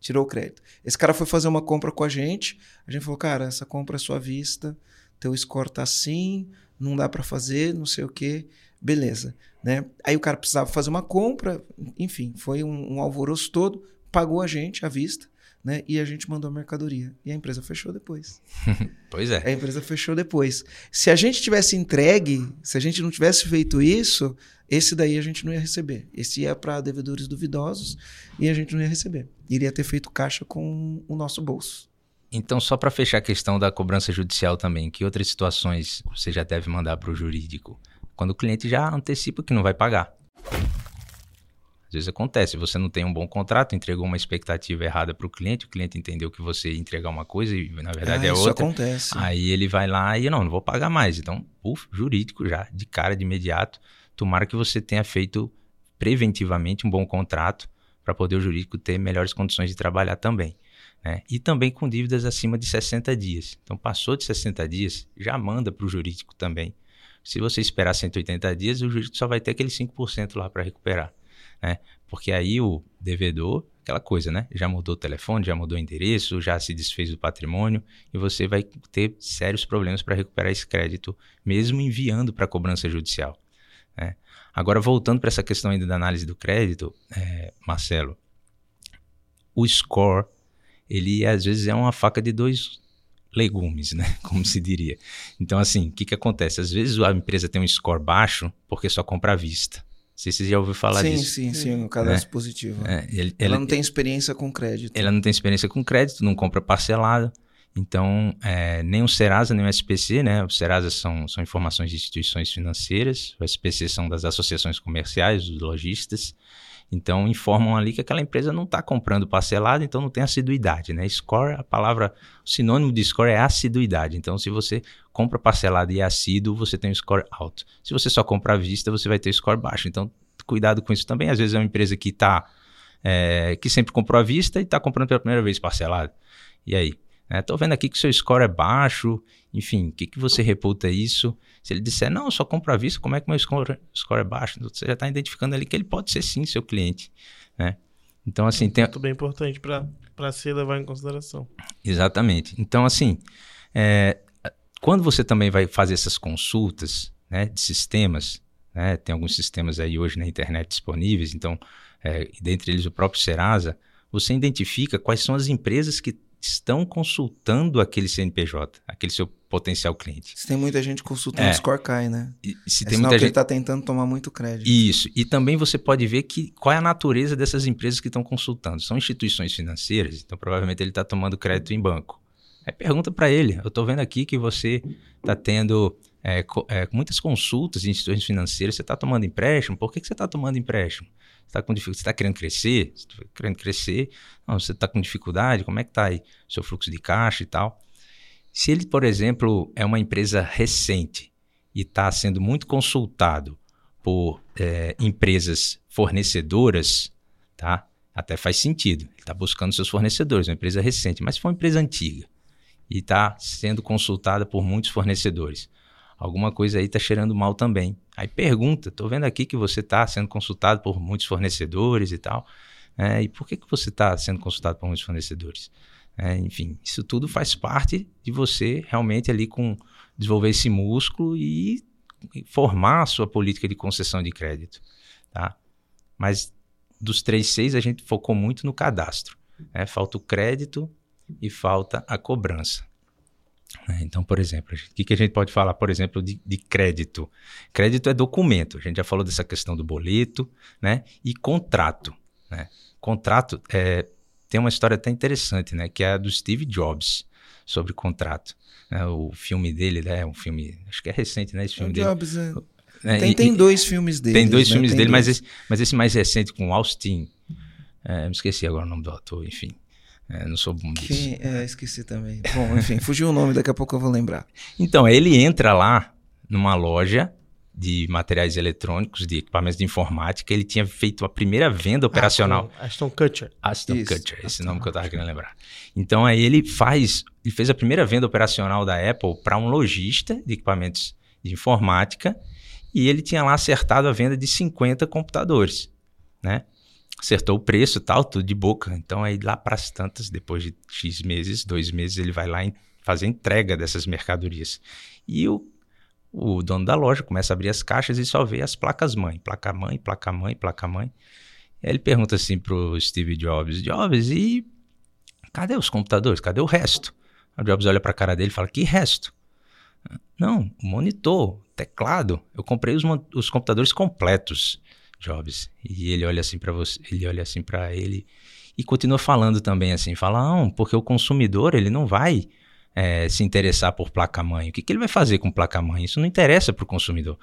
Tirou o crédito. Esse cara foi fazer uma compra com a gente. A gente falou, cara, essa compra é sua vista, teu score tá assim, não dá para fazer, não sei o quê. Beleza. Né? Aí o cara precisava fazer uma compra, enfim, foi um, um alvoroço todo, pagou a gente à vista né? E a gente mandou a mercadoria. E a empresa fechou depois. pois é. A empresa fechou depois. Se a gente tivesse entregue, se a gente não tivesse feito isso, esse daí a gente não ia receber. Esse ia para devedores duvidosos e a gente não ia receber. Iria ter feito caixa com o nosso bolso. Então, só para fechar a questão da cobrança judicial também, que outras situações você já deve mandar para o jurídico? Quando o cliente já antecipa que não vai pagar. Às vezes acontece, você não tem um bom contrato, entregou uma expectativa errada para o cliente, o cliente entendeu que você ia entregar uma coisa e na verdade ah, é isso outra. acontece. Aí ele vai lá e não, não vou pagar mais. Então, uf, jurídico já, de cara, de imediato. Tomara que você tenha feito preventivamente um bom contrato para poder o jurídico ter melhores condições de trabalhar também. Né? E também com dívidas acima de 60 dias. Então, passou de 60 dias, já manda para o jurídico também. Se você esperar 180 dias, o jurídico só vai ter aquele 5% lá para recuperar. Né? Porque aí o devedor, aquela coisa, né? Já mudou o telefone, já mudou o endereço, já se desfez do patrimônio e você vai ter sérios problemas para recuperar esse crédito, mesmo enviando para a cobrança judicial. Né? Agora, voltando para essa questão ainda da análise do crédito, é, Marcelo, o score ele às vezes é uma faca de dois legumes, né? Como se diria. Então, assim, o que, que acontece? Às vezes a empresa tem um score baixo porque só compra à vista. Não sei se você já ouviu falar sim, disso. Sim, sim, sim, o cadastro é. positivo. É, ele, ela, ela não tem experiência com crédito. Ela não tem experiência com crédito, não compra parcelado. Então, é, nem o Serasa, nem o SPC, né? O Serasa são, são informações de instituições financeiras, o SPC são das associações comerciais, dos lojistas. Então informam ali que aquela empresa não está comprando parcelado, então não tem assiduidade, né? Score, a palavra, o sinônimo de score é assiduidade. Então se você compra parcelado e é assíduo, você tem um score alto. Se você só compra à vista, você vai ter score baixo. Então cuidado com isso também. Às vezes é uma empresa que está é, que sempre comprou à vista e está comprando pela primeira vez parcelado. E aí? Estou né? vendo aqui que seu score é baixo, enfim, o que, que você reputa isso? Se ele disser, não, eu só compro à vista, como é que meu score, score é baixo? Você já está identificando ali que ele pode ser sim seu cliente. Né? Então, assim. Tem... Muito bem importante para se levar em consideração. Exatamente. Então, assim, é, quando você também vai fazer essas consultas né, de sistemas, né, tem alguns sistemas aí hoje na internet disponíveis, então, é, dentre eles o próprio Serasa, você identifica quais são as empresas que estão consultando aquele CNPJ, aquele seu potencial cliente. Se tem muita gente consultando, é. o score cai, né? E, se é tem muita gente... ele está tentando tomar muito crédito. Isso. E também você pode ver que qual é a natureza dessas empresas que estão consultando. São instituições financeiras, então provavelmente ele está tomando crédito em banco. Aí pergunta para ele. Eu estou vendo aqui que você está tendo é, é, muitas consultas em instituições financeiras. Você está tomando empréstimo? Por que, que você está tomando empréstimo? Você está com dificuldade? Você está querendo crescer? Você está querendo crescer? Não, você está com dificuldade? Como é que está aí o seu fluxo de caixa e tal? Se ele, por exemplo, é uma empresa recente e está sendo muito consultado por é, empresas fornecedoras, tá? Até faz sentido. Ele está buscando seus fornecedores, uma empresa recente, mas se for uma empresa antiga e está sendo consultada por muitos fornecedores, alguma coisa aí está cheirando mal também. Aí pergunta, estou vendo aqui que você está sendo consultado por muitos fornecedores e tal. É, e por que, que você está sendo consultado por muitos fornecedores? É, enfim, isso tudo faz parte de você realmente ali com desenvolver esse músculo e formar a sua política de concessão de crédito. Tá? Mas dos três seis a gente focou muito no cadastro. Né? Falta o crédito e falta a cobrança. Né? Então, por exemplo, o que, que, a gente pode falar, por exemplo, de, de, crédito? Crédito é documento. A gente já falou dessa questão do boleto, né? E contrato. Né? Contrato é, tem uma história até interessante, né? Que é a do Steve Jobs sobre contrato. Né? O filme dele, né? Um filme, acho que é recente, né? Esse filme o dele. Jobs, é. É, tem, e, tem dois filmes dele. Tem dois né? filmes tem dele, dois. Mas, esse, mas esse mais recente com Austin. É, me esqueci agora o nome do ator, enfim. É, não sou bom disso. Quem, é, esqueci também. Bom, enfim, fugiu o nome, daqui a pouco eu vou lembrar. Então, ele entra lá numa loja de materiais eletrônicos, de equipamentos de informática. Ele tinha feito a primeira venda operacional. Aston Kutcher. Aston Isso. Kutcher, esse nome que eu estava querendo lembrar. Então, aí ele faz, ele fez a primeira venda operacional da Apple para um lojista de equipamentos de informática e ele tinha lá acertado a venda de 50 computadores, né? Acertou o preço tal, tudo de boca. Então aí lá para as tantas, depois de X meses, dois meses, ele vai lá e fazer entrega dessas mercadorias. E o, o dono da loja começa a abrir as caixas e só vê as placas mãe, placa mãe, placa mãe, placa mãe. E aí ele pergunta assim pro Steve Jobs, Jobs, e cadê os computadores? Cadê o resto? O Jobs olha para a cara dele e fala, que resto? Não, monitor, teclado, eu comprei os, os computadores completos. Jobs. E ele olha assim para você, ele olha assim para ele e continua falando também assim, fala, não, porque o consumidor ele não vai é, se interessar por placa-mãe. O que, que ele vai fazer com placa-mãe? Isso não interessa para o consumidor.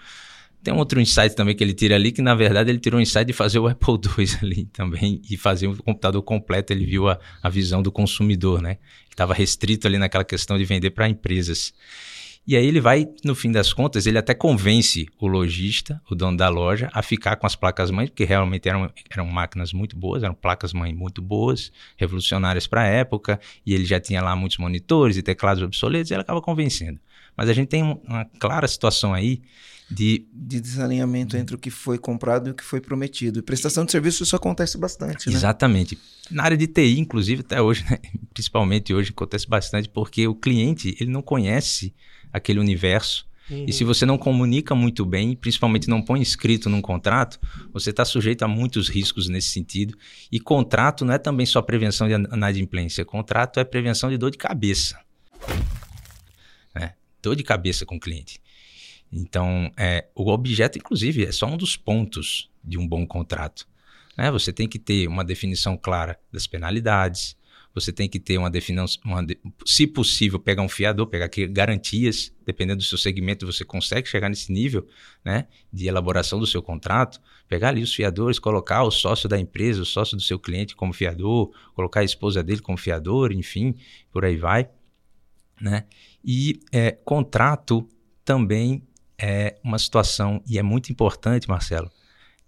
Tem um outro insight também que ele tira ali, que na verdade ele tirou o insight de fazer o Apple II ali também e fazer um computador completo. Ele viu a, a visão do consumidor, né? Estava restrito ali naquela questão de vender para empresas. E aí ele vai, no fim das contas, ele até convence o lojista, o dono da loja, a ficar com as placas mães, porque realmente eram, eram máquinas muito boas, eram placas mãe muito boas, revolucionárias para a época, e ele já tinha lá muitos monitores e teclados obsoletos, e ele acaba convencendo. Mas a gente tem uma clara situação aí de... de desalinhamento entre o que foi comprado e o que foi prometido. E prestação de serviço isso acontece bastante, né? Exatamente. Na área de TI, inclusive, até hoje, né? principalmente hoje, acontece bastante porque o cliente ele não conhece aquele universo. Uhum. E se você não comunica muito bem, principalmente não põe escrito num contrato, você está sujeito a muitos riscos nesse sentido. E contrato não é também só prevenção de inadimplência. Contrato é prevenção de dor de cabeça. É, dor de cabeça com o cliente. Então, é, o objeto, inclusive, é só um dos pontos de um bom contrato. Né? Você tem que ter uma definição clara das penalidades, você tem que ter uma definição, se possível, pegar um fiador, pegar aqui garantias, dependendo do seu segmento, você consegue chegar nesse nível né, de elaboração do seu contrato, pegar ali os fiadores, colocar o sócio da empresa, o sócio do seu cliente como fiador, colocar a esposa dele como fiador, enfim, por aí vai. Né? E é, contrato também é uma situação, e é muito importante, Marcelo,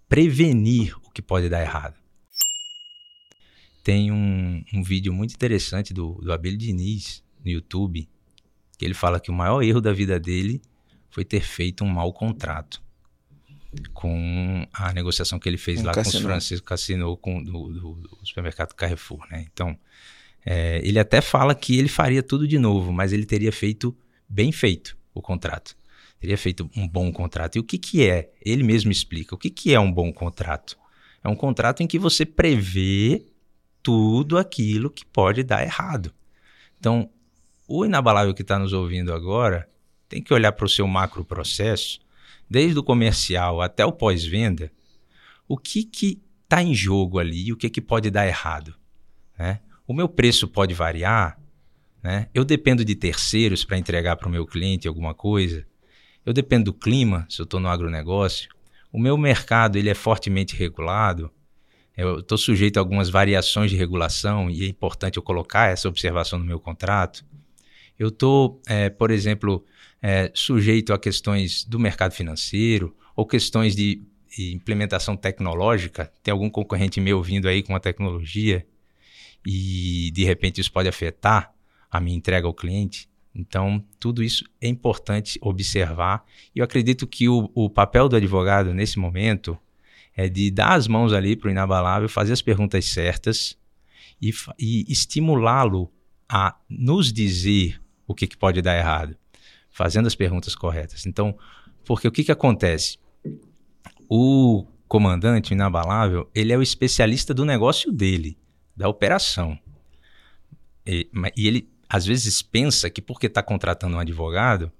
prevenir o que pode dar errado tem um, um vídeo muito interessante do, do Abel Diniz no YouTube, que ele fala que o maior erro da vida dele foi ter feito um mau contrato com a negociação que ele fez um lá Cassino. com os Francisco Cassino com, do, do, do supermercado Carrefour, né? Então, é, ele até fala que ele faria tudo de novo, mas ele teria feito bem feito o contrato. Teria feito um bom contrato. E o que, que é? Ele mesmo explica. O que, que é um bom contrato? É um contrato em que você prevê tudo aquilo que pode dar errado. Então, o inabalável que está nos ouvindo agora tem que olhar para o seu macro processo, desde o comercial até o pós-venda, o que que está em jogo ali, o que que pode dar errado. Né? O meu preço pode variar, né? eu dependo de terceiros para entregar para o meu cliente alguma coisa, eu dependo do clima, se eu estou no agronegócio, o meu mercado ele é fortemente regulado, eu estou sujeito a algumas variações de regulação e é importante eu colocar essa observação no meu contrato. Eu estou, é, por exemplo, é, sujeito a questões do mercado financeiro ou questões de implementação tecnológica. Tem algum concorrente meu vindo aí com a tecnologia e de repente isso pode afetar a minha entrega ao cliente. Então, tudo isso é importante observar. E eu acredito que o, o papel do advogado nesse momento é de dar as mãos ali para o inabalável, fazer as perguntas certas e, e estimulá-lo a nos dizer o que, que pode dar errado, fazendo as perguntas corretas. Então, porque o que, que acontece? O comandante o inabalável, ele é o especialista do negócio dele, da operação. E, e ele, às vezes, pensa que porque está contratando um advogado,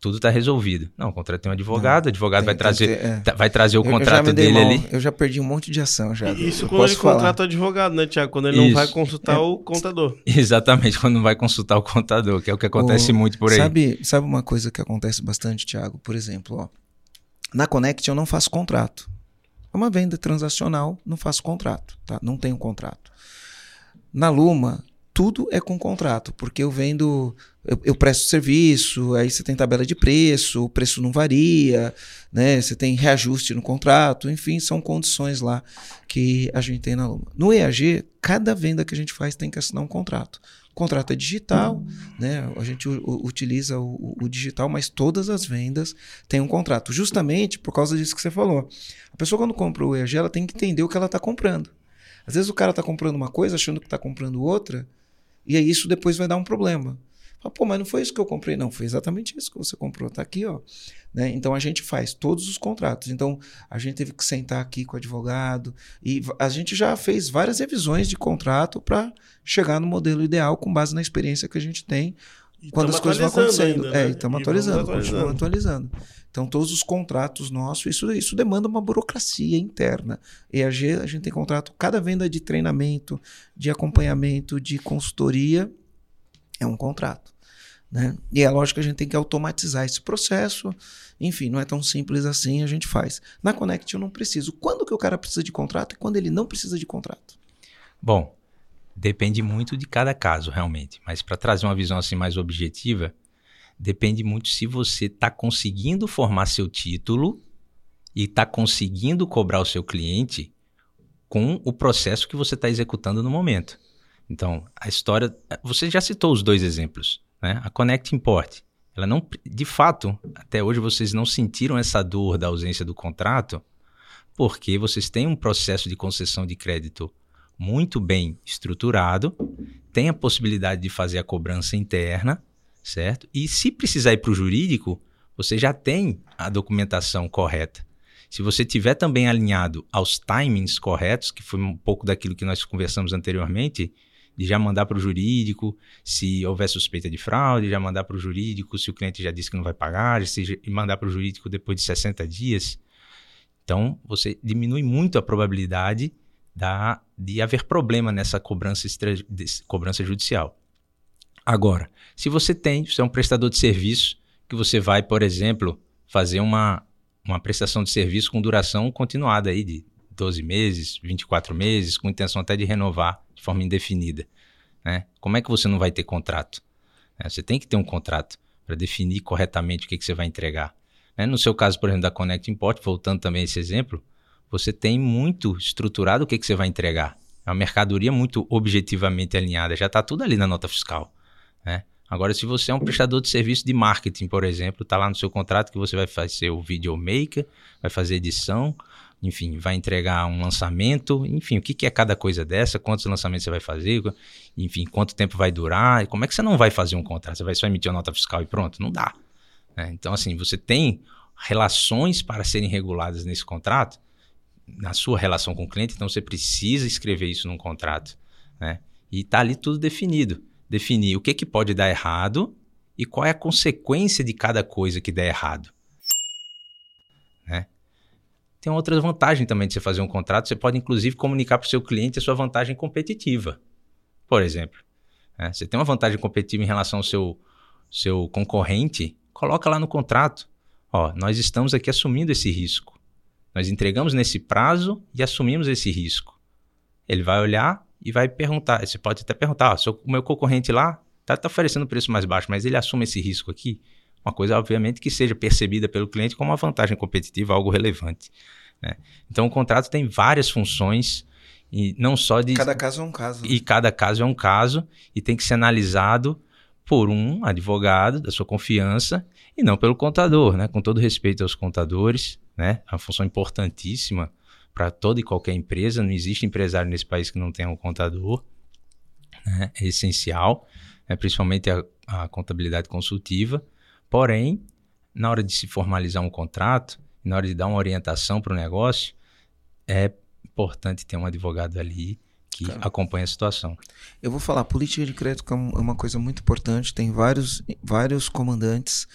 tudo está resolvido. Não, contratei um advogado, o advogado tem, vai, trazer, ter, é. Tá, vai trazer o eu, contrato eu dele mal, ali. Eu já perdi um monte de ação já. Isso quando ele falar. contrata o advogado, né, Tiago? Quando ele Isso. não vai consultar é. o contador. Exatamente, quando não vai consultar o contador, que é o que acontece o, muito por aí. Sabe, sabe uma coisa que acontece bastante, Tiago? Por exemplo, ó, na Connect eu não faço contrato. É uma venda transacional, não faço contrato, tá? Não tenho contrato. Na Luma, tudo é com contrato, porque eu vendo, eu, eu, presto serviço, aí você tem tabela de preço, o preço não varia, né? Você tem reajuste no contrato, enfim, são condições lá que a gente tem na Luma. No EAG, cada venda que a gente faz tem que assinar um contrato. O contrato é digital, né? A gente utiliza o, o, digital, mas todas as vendas têm um contrato, justamente por causa disso que você falou. A pessoa quando compra o EAG, ela tem que entender o que ela está comprando. Às vezes o cara está comprando uma coisa, achando que está comprando outra, e aí isso depois vai dar um problema. Fala, Pô, mas não foi isso que eu comprei. Não, foi exatamente isso que você comprou. Tá aqui, ó. Né? Então a gente faz todos os contratos. Então a gente teve que sentar aqui com o advogado e a gente já fez várias revisões de contrato para chegar no modelo ideal com base na experiência que a gente tem e quando as coisas vão acontecendo. Ainda, né? É, estamos atualizando, atualizando. atualizando. Então, todos os contratos nossos, isso, isso demanda uma burocracia interna. EAG, a gente tem contrato, cada venda de treinamento, de acompanhamento, de consultoria, é um contrato. Né? E é lógico que a gente tem que automatizar esse processo. Enfim, não é tão simples assim, a gente faz. Na Connect eu não preciso. Quando que o cara precisa de contrato e quando ele não precisa de contrato? Bom, depende muito de cada caso, realmente. Mas para trazer uma visão assim mais objetiva, Depende muito se você está conseguindo formar seu título e está conseguindo cobrar o seu cliente com o processo que você está executando no momento. Então, a história. Você já citou os dois exemplos, né? A Connect Import. Ela não. De fato, até hoje vocês não sentiram essa dor da ausência do contrato, porque vocês têm um processo de concessão de crédito muito bem estruturado, tem a possibilidade de fazer a cobrança interna, certo? E se precisar ir para o jurídico, você já tem a documentação correta. Se você tiver também alinhado aos timings corretos, que foi um pouco daquilo que nós conversamos anteriormente, de já mandar para o jurídico, se houver suspeita de fraude, já mandar para o jurídico, se o cliente já disse que não vai pagar, se mandar para o jurídico depois de 60 dias. Então, você diminui muito a probabilidade da, de haver problema nessa cobrança, extra, cobrança judicial. Agora, se você tem, você é um prestador de serviço, que você vai, por exemplo, fazer uma, uma prestação de serviço com duração continuada aí de 12 meses, 24 meses, com intenção até de renovar de forma indefinida. Né? Como é que você não vai ter contrato? É, você tem que ter um contrato para definir corretamente o que, que você vai entregar. Né? No seu caso, por exemplo, da Connect Import, voltando também a esse exemplo, você tem muito estruturado o que, que você vai entregar. É uma mercadoria muito objetivamente alinhada, já está tudo ali na nota fiscal. Né? Agora, se você é um prestador de serviço de marketing, por exemplo, está lá no seu contrato que você vai fazer o videomaker, vai fazer edição, enfim, vai entregar um lançamento, enfim, o que, que é cada coisa dessa, quantos lançamentos você vai fazer, enfim, quanto tempo vai durar, como é que você não vai fazer um contrato? Você vai só emitir uma nota fiscal e pronto? Não dá. Né? Então, assim, você tem relações para serem reguladas nesse contrato, na sua relação com o cliente, então você precisa escrever isso num contrato, né? E está ali tudo definido. Definir o que, que pode dar errado e qual é a consequência de cada coisa que der errado. Tem outra vantagem também de você fazer um contrato. Você pode, inclusive, comunicar para o seu cliente a sua vantagem competitiva. Por exemplo, né? você tem uma vantagem competitiva em relação ao seu, seu concorrente, coloca lá no contrato. Ó, nós estamos aqui assumindo esse risco. Nós entregamos nesse prazo e assumimos esse risco. Ele vai olhar e vai perguntar. Você pode até perguntar: ó, seu, o meu concorrente lá está tá oferecendo preço mais baixo, mas ele assume esse risco aqui. Uma coisa, obviamente, que seja percebida pelo cliente como uma vantagem competitiva, algo relevante. Né? Então, o contrato tem várias funções e não só de. Cada caso é um caso. Né? E cada caso é um caso e tem que ser analisado por um advogado da sua confiança e não pelo contador, né? Com todo respeito aos contadores, né? É uma função importantíssima para toda e qualquer empresa. Não existe empresário nesse país que não tenha um contador. Né? É essencial, né? principalmente a, a contabilidade consultiva. Porém, na hora de se formalizar um contrato, na hora de dar uma orientação para o negócio, é importante ter um advogado ali que claro. acompanhe a situação. Eu vou falar, política de crédito é, é uma coisa muito importante, tem vários, vários comandantes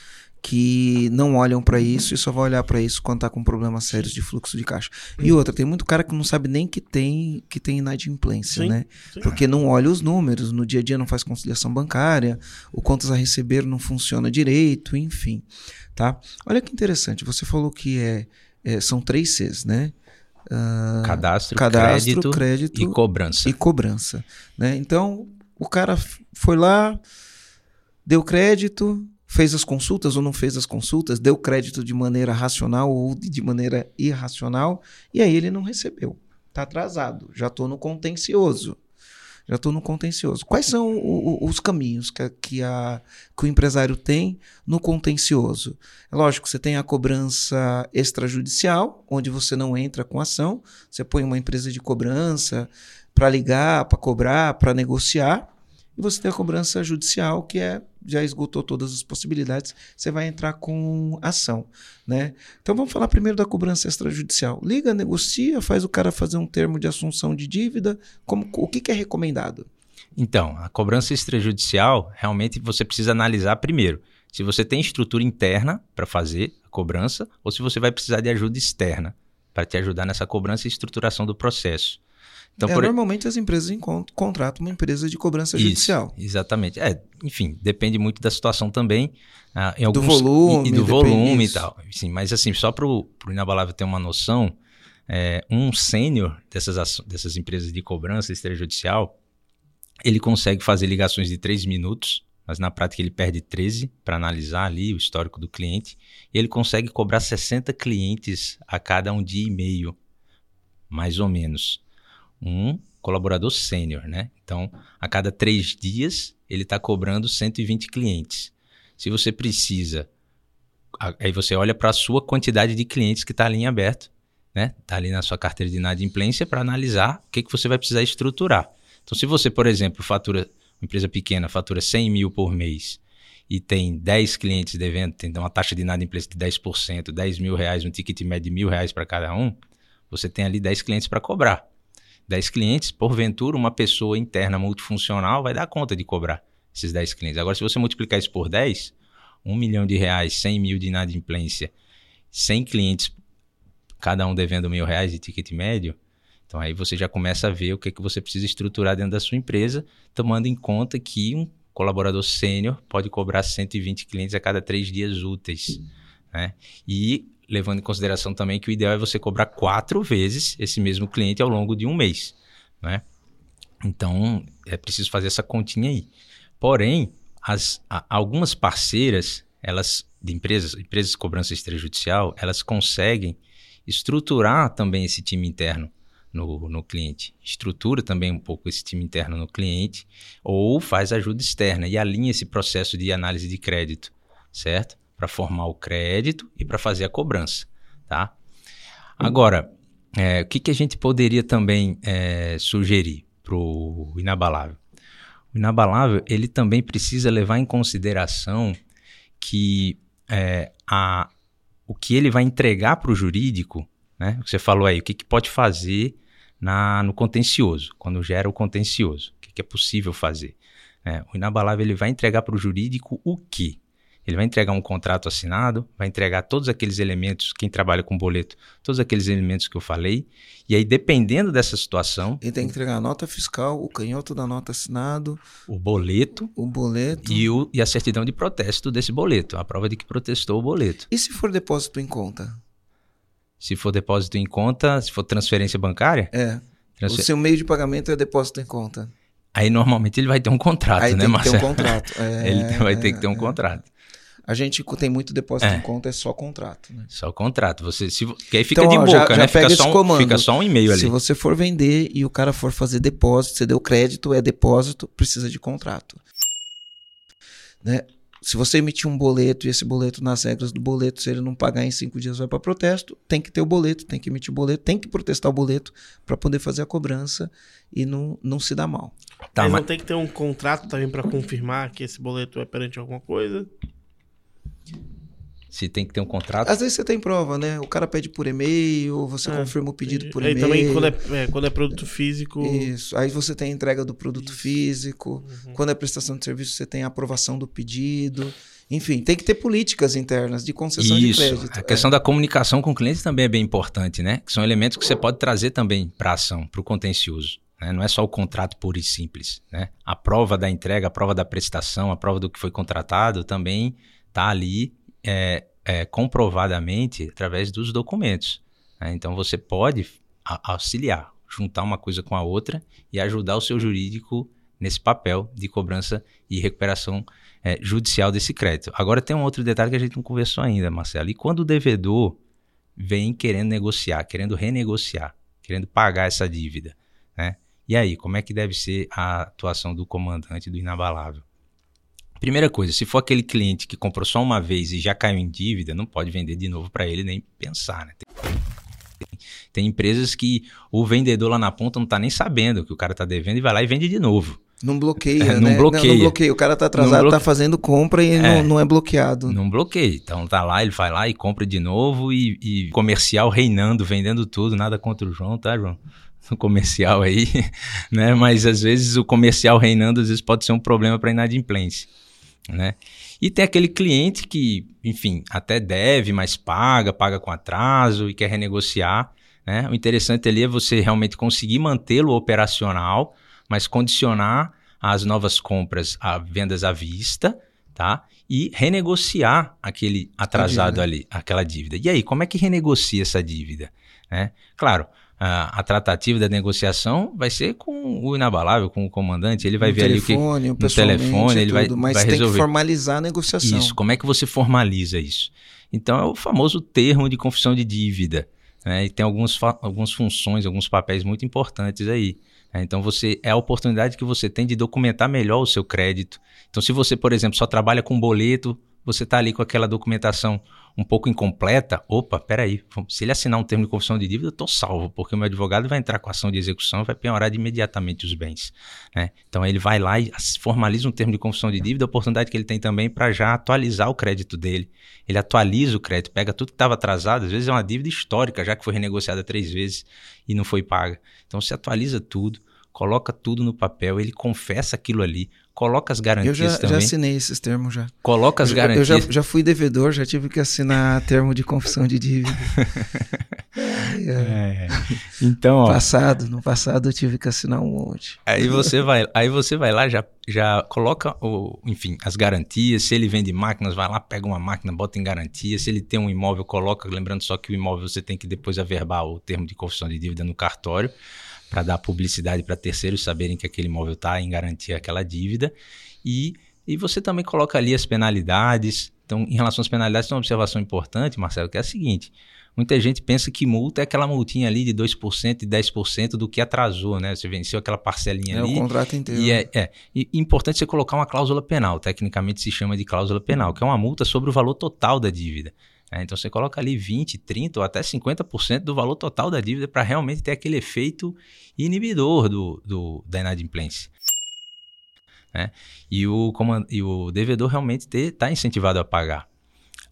que não olham para isso e só vão olhar para isso quando está com problemas sérios de fluxo de caixa. E outra, tem muito cara que não sabe nem que tem que tem inadimplência, sim, né? Sim. Porque não olha os números, no dia a dia não faz conciliação bancária, o contas a receber não funciona direito, enfim, tá? Olha que interessante, você falou que é, é são três Cs, né? Uh, cadastro, cadastro crédito, crédito, e cobrança. E cobrança, né? Então, o cara foi lá, deu crédito, fez as consultas ou não fez as consultas, deu crédito de maneira racional ou de maneira irracional, e aí ele não recebeu. Está atrasado, já estou no contencioso. Já estou no contencioso. Quais são o, o, os caminhos que, a, que, a, que o empresário tem no contencioso? É lógico, você tem a cobrança extrajudicial, onde você não entra com ação, você põe uma empresa de cobrança para ligar, para cobrar, para negociar, e você tem a cobrança judicial, que é já esgotou todas as possibilidades, você vai entrar com ação, né? Então vamos falar primeiro da cobrança extrajudicial. Liga, negocia, faz o cara fazer um termo de assunção de dívida, como o que, que é recomendado? Então, a cobrança extrajudicial, realmente você precisa analisar primeiro se você tem estrutura interna para fazer a cobrança ou se você vai precisar de ajuda externa para te ajudar nessa cobrança e estruturação do processo. Então, é, por... Normalmente as empresas contratam uma empresa de cobrança Isso, judicial. Exatamente. É, enfim, depende muito da situação também. Ah, em alguns, do volume. E, e do volume e tal. Sim, mas assim, só para o Inabalável ter uma noção, é, um sênior dessas, dessas empresas de cobrança extrajudicial, ele consegue fazer ligações de 3 minutos mas na prática ele perde 13 para analisar ali o histórico do cliente e ele consegue cobrar 60 clientes a cada um dia e meio, mais ou menos. Um colaborador sênior, né? Então, a cada três dias ele está cobrando 120 clientes. Se você precisa, aí você olha para a sua quantidade de clientes que está ali em aberto, né? Está ali na sua carteira de inadimplência para analisar o que, que você vai precisar estruturar. Então, se você, por exemplo, fatura, uma empresa pequena, fatura 100 mil por mês e tem 10 clientes devendo, tem uma taxa de inadimplência de 10%, 10 mil reais, um ticket médio de mil reais para cada um, você tem ali 10 clientes para cobrar. 10 clientes, porventura, uma pessoa interna multifuncional vai dar conta de cobrar esses 10 clientes. Agora, se você multiplicar isso por 10, 1 milhão de reais, 100 mil de inadimplência, 100 clientes, cada um devendo mil reais de ticket médio, então aí você já começa a ver o que, é que você precisa estruturar dentro da sua empresa, tomando em conta que um colaborador sênior pode cobrar 120 clientes a cada três dias úteis. Né? E levando em consideração também que o ideal é você cobrar quatro vezes esse mesmo cliente ao longo de um mês. Né? Então é preciso fazer essa continha aí. Porém, as, a, algumas parceiras, elas de empresas, empresas de cobrança extrajudicial, elas conseguem estruturar também esse time interno no, no cliente. Estrutura também um pouco esse time interno no cliente ou faz ajuda externa e alinha esse processo de análise de crédito, certo? Para formar o crédito e para fazer a cobrança, tá? Agora, é, o que, que a gente poderia também é, sugerir para o inabalável? O inabalável ele também precisa levar em consideração que é, a, o que ele vai entregar para o jurídico, né? Você falou aí, o que, que pode fazer na, no contencioso, quando gera o contencioso. O que, que é possível fazer? É, o inabalável ele vai entregar para o jurídico o quê? Ele vai entregar um contrato assinado, vai entregar todos aqueles elementos, quem trabalha com boleto, todos aqueles elementos que eu falei, e aí dependendo dessa situação... Ele tem que entregar a nota fiscal, o canhoto da nota assinado... O boleto... O boleto... E, o, e a certidão de protesto desse boleto, a prova de que protestou o boleto. E se for depósito em conta? Se for depósito em conta, se for transferência bancária? É. Transfer... O seu meio de pagamento é depósito em conta. Aí normalmente ele vai ter um contrato, Aí né, Marcelo? Tem que ter um contrato. É, ele vai ter que ter um é. contrato. A gente tem muito depósito é. em conta, é só contrato. Né? Só contrato. Você, se, que aí fica então, de boca, já, né? Já fica, só um, fica só um e-mail ali. Se você for vender e o cara for fazer depósito, você deu crédito, é depósito, precisa de contrato. Né? Se você emitir um boleto e esse boleto, nas regras do boleto, se ele não pagar em cinco dias, vai para protesto, tem que ter o boleto, tem que emitir o boleto, tem que protestar o boleto para poder fazer a cobrança e não, não se dar mal. Tá, mas não tem que ter um contrato também para confirmar que esse boleto é perante alguma coisa? Se tem que ter um contrato. Às vezes você tem prova, né? O cara pede por e-mail, você é, confirma o pedido por e-mail. também quando é, é, quando é produto físico. Isso. Aí você tem a entrega do produto Isso. físico. Uhum. Quando é prestação de serviço, você tem a aprovação do pedido. Enfim, tem que ter políticas internas de concessão Isso. de crédito. A questão é. da comunicação com o cliente também é bem importante, né? Que são elementos que você pode trazer também para a ação, para o contencioso. Né? Não é só o contrato puro e simples. Né? A prova da entrega, a prova da prestação, a prova do que foi contratado também está ali é, é, comprovadamente através dos documentos. Né? Então você pode auxiliar, juntar uma coisa com a outra e ajudar o seu jurídico nesse papel de cobrança e recuperação é, judicial desse crédito. Agora tem um outro detalhe que a gente não conversou ainda, Marcelo. E quando o devedor vem querendo negociar, querendo renegociar, querendo pagar essa dívida, né? E aí, como é que deve ser a atuação do comandante do inabalável? Primeira coisa, se for aquele cliente que comprou só uma vez e já caiu em dívida, não pode vender de novo para ele nem pensar, né? Tem, tem, empresas que o vendedor lá na ponta não está nem sabendo que o cara está devendo e vai lá e vende de novo. Não bloqueia, é, não né? Bloqueia. Não, não bloqueia. O cara tá atrasado, bloque... tá fazendo compra e é, não, não, é bloqueado. Não bloqueia. Então tá lá, ele vai lá e compra de novo e, e comercial reinando, vendendo tudo, nada contra o João, tá, João? No comercial aí, né? Mas às vezes o comercial reinando, às vezes pode ser um problema para inadimplência né? E tem aquele cliente que, enfim, até deve, mas paga, paga com atraso e quer renegociar. Né? O interessante ali é você realmente conseguir mantê-lo operacional, mas condicionar as novas compras a vendas à vista, tá? E renegociar aquele atrasado ali, aquela dívida. E aí, como é que renegocia essa dívida? Né? Claro, a, a, tratativa da negociação vai ser com o inabalável, com o comandante. Ele vai no ver telefone, ali o que. No telefone, ele vai, mas vai tem resolver. que formalizar a negociação. Isso, como é que você formaliza isso? Então é o famoso termo de confissão de dívida. Né? E tem alguns, algumas funções, alguns papéis muito importantes aí. Né? Então você é a oportunidade que você tem de documentar melhor o seu crédito. Então, se você, por exemplo, só trabalha com boleto, você está ali com aquela documentação um pouco incompleta, opa, peraí, se ele assinar um termo de confissão de dívida, eu estou salvo, porque o meu advogado vai entrar com ação de execução e vai penhorar imediatamente os bens. Né? Então ele vai lá e formaliza um termo de confissão de dívida, a oportunidade que ele tem também para já atualizar o crédito dele. Ele atualiza o crédito, pega tudo que estava atrasado, às vezes é uma dívida histórica, já que foi renegociada três vezes e não foi paga. Então se atualiza tudo, coloca tudo no papel, ele confessa aquilo ali, coloca as garantias eu já, também. já assinei esses termos já. Coloca as eu, garantias. Eu já, já fui devedor, já tive que assinar termo de confissão de dívida. é. Então, ó, passado, no passado eu tive que assinar um monte. Aí você vai, aí você vai lá, já, já coloca o, enfim, as garantias. Se ele vende máquinas, vai lá, pega uma máquina, bota em garantia. Se ele tem um imóvel, coloca, lembrando só que o imóvel você tem que depois averbar o termo de confissão de dívida no cartório para dar publicidade para terceiros saberem que aquele imóvel está em garantia aquela dívida. E, e você também coloca ali as penalidades. Então, em relação às penalidades, tem uma observação importante, Marcelo, que é a seguinte. Muita gente pensa que multa é aquela multinha ali de 2% e 10% do que atrasou, né? Você venceu aquela parcelinha é ali. É o contrato inteiro. E é, é e importante você colocar uma cláusula penal. Tecnicamente se chama de cláusula penal, que é uma multa sobre o valor total da dívida. É, então você coloca ali 20, 30 ou até 50% do valor total da dívida para realmente ter aquele efeito inibidor do, do da inadimplência. Né? E, o, e o devedor realmente está incentivado a pagar.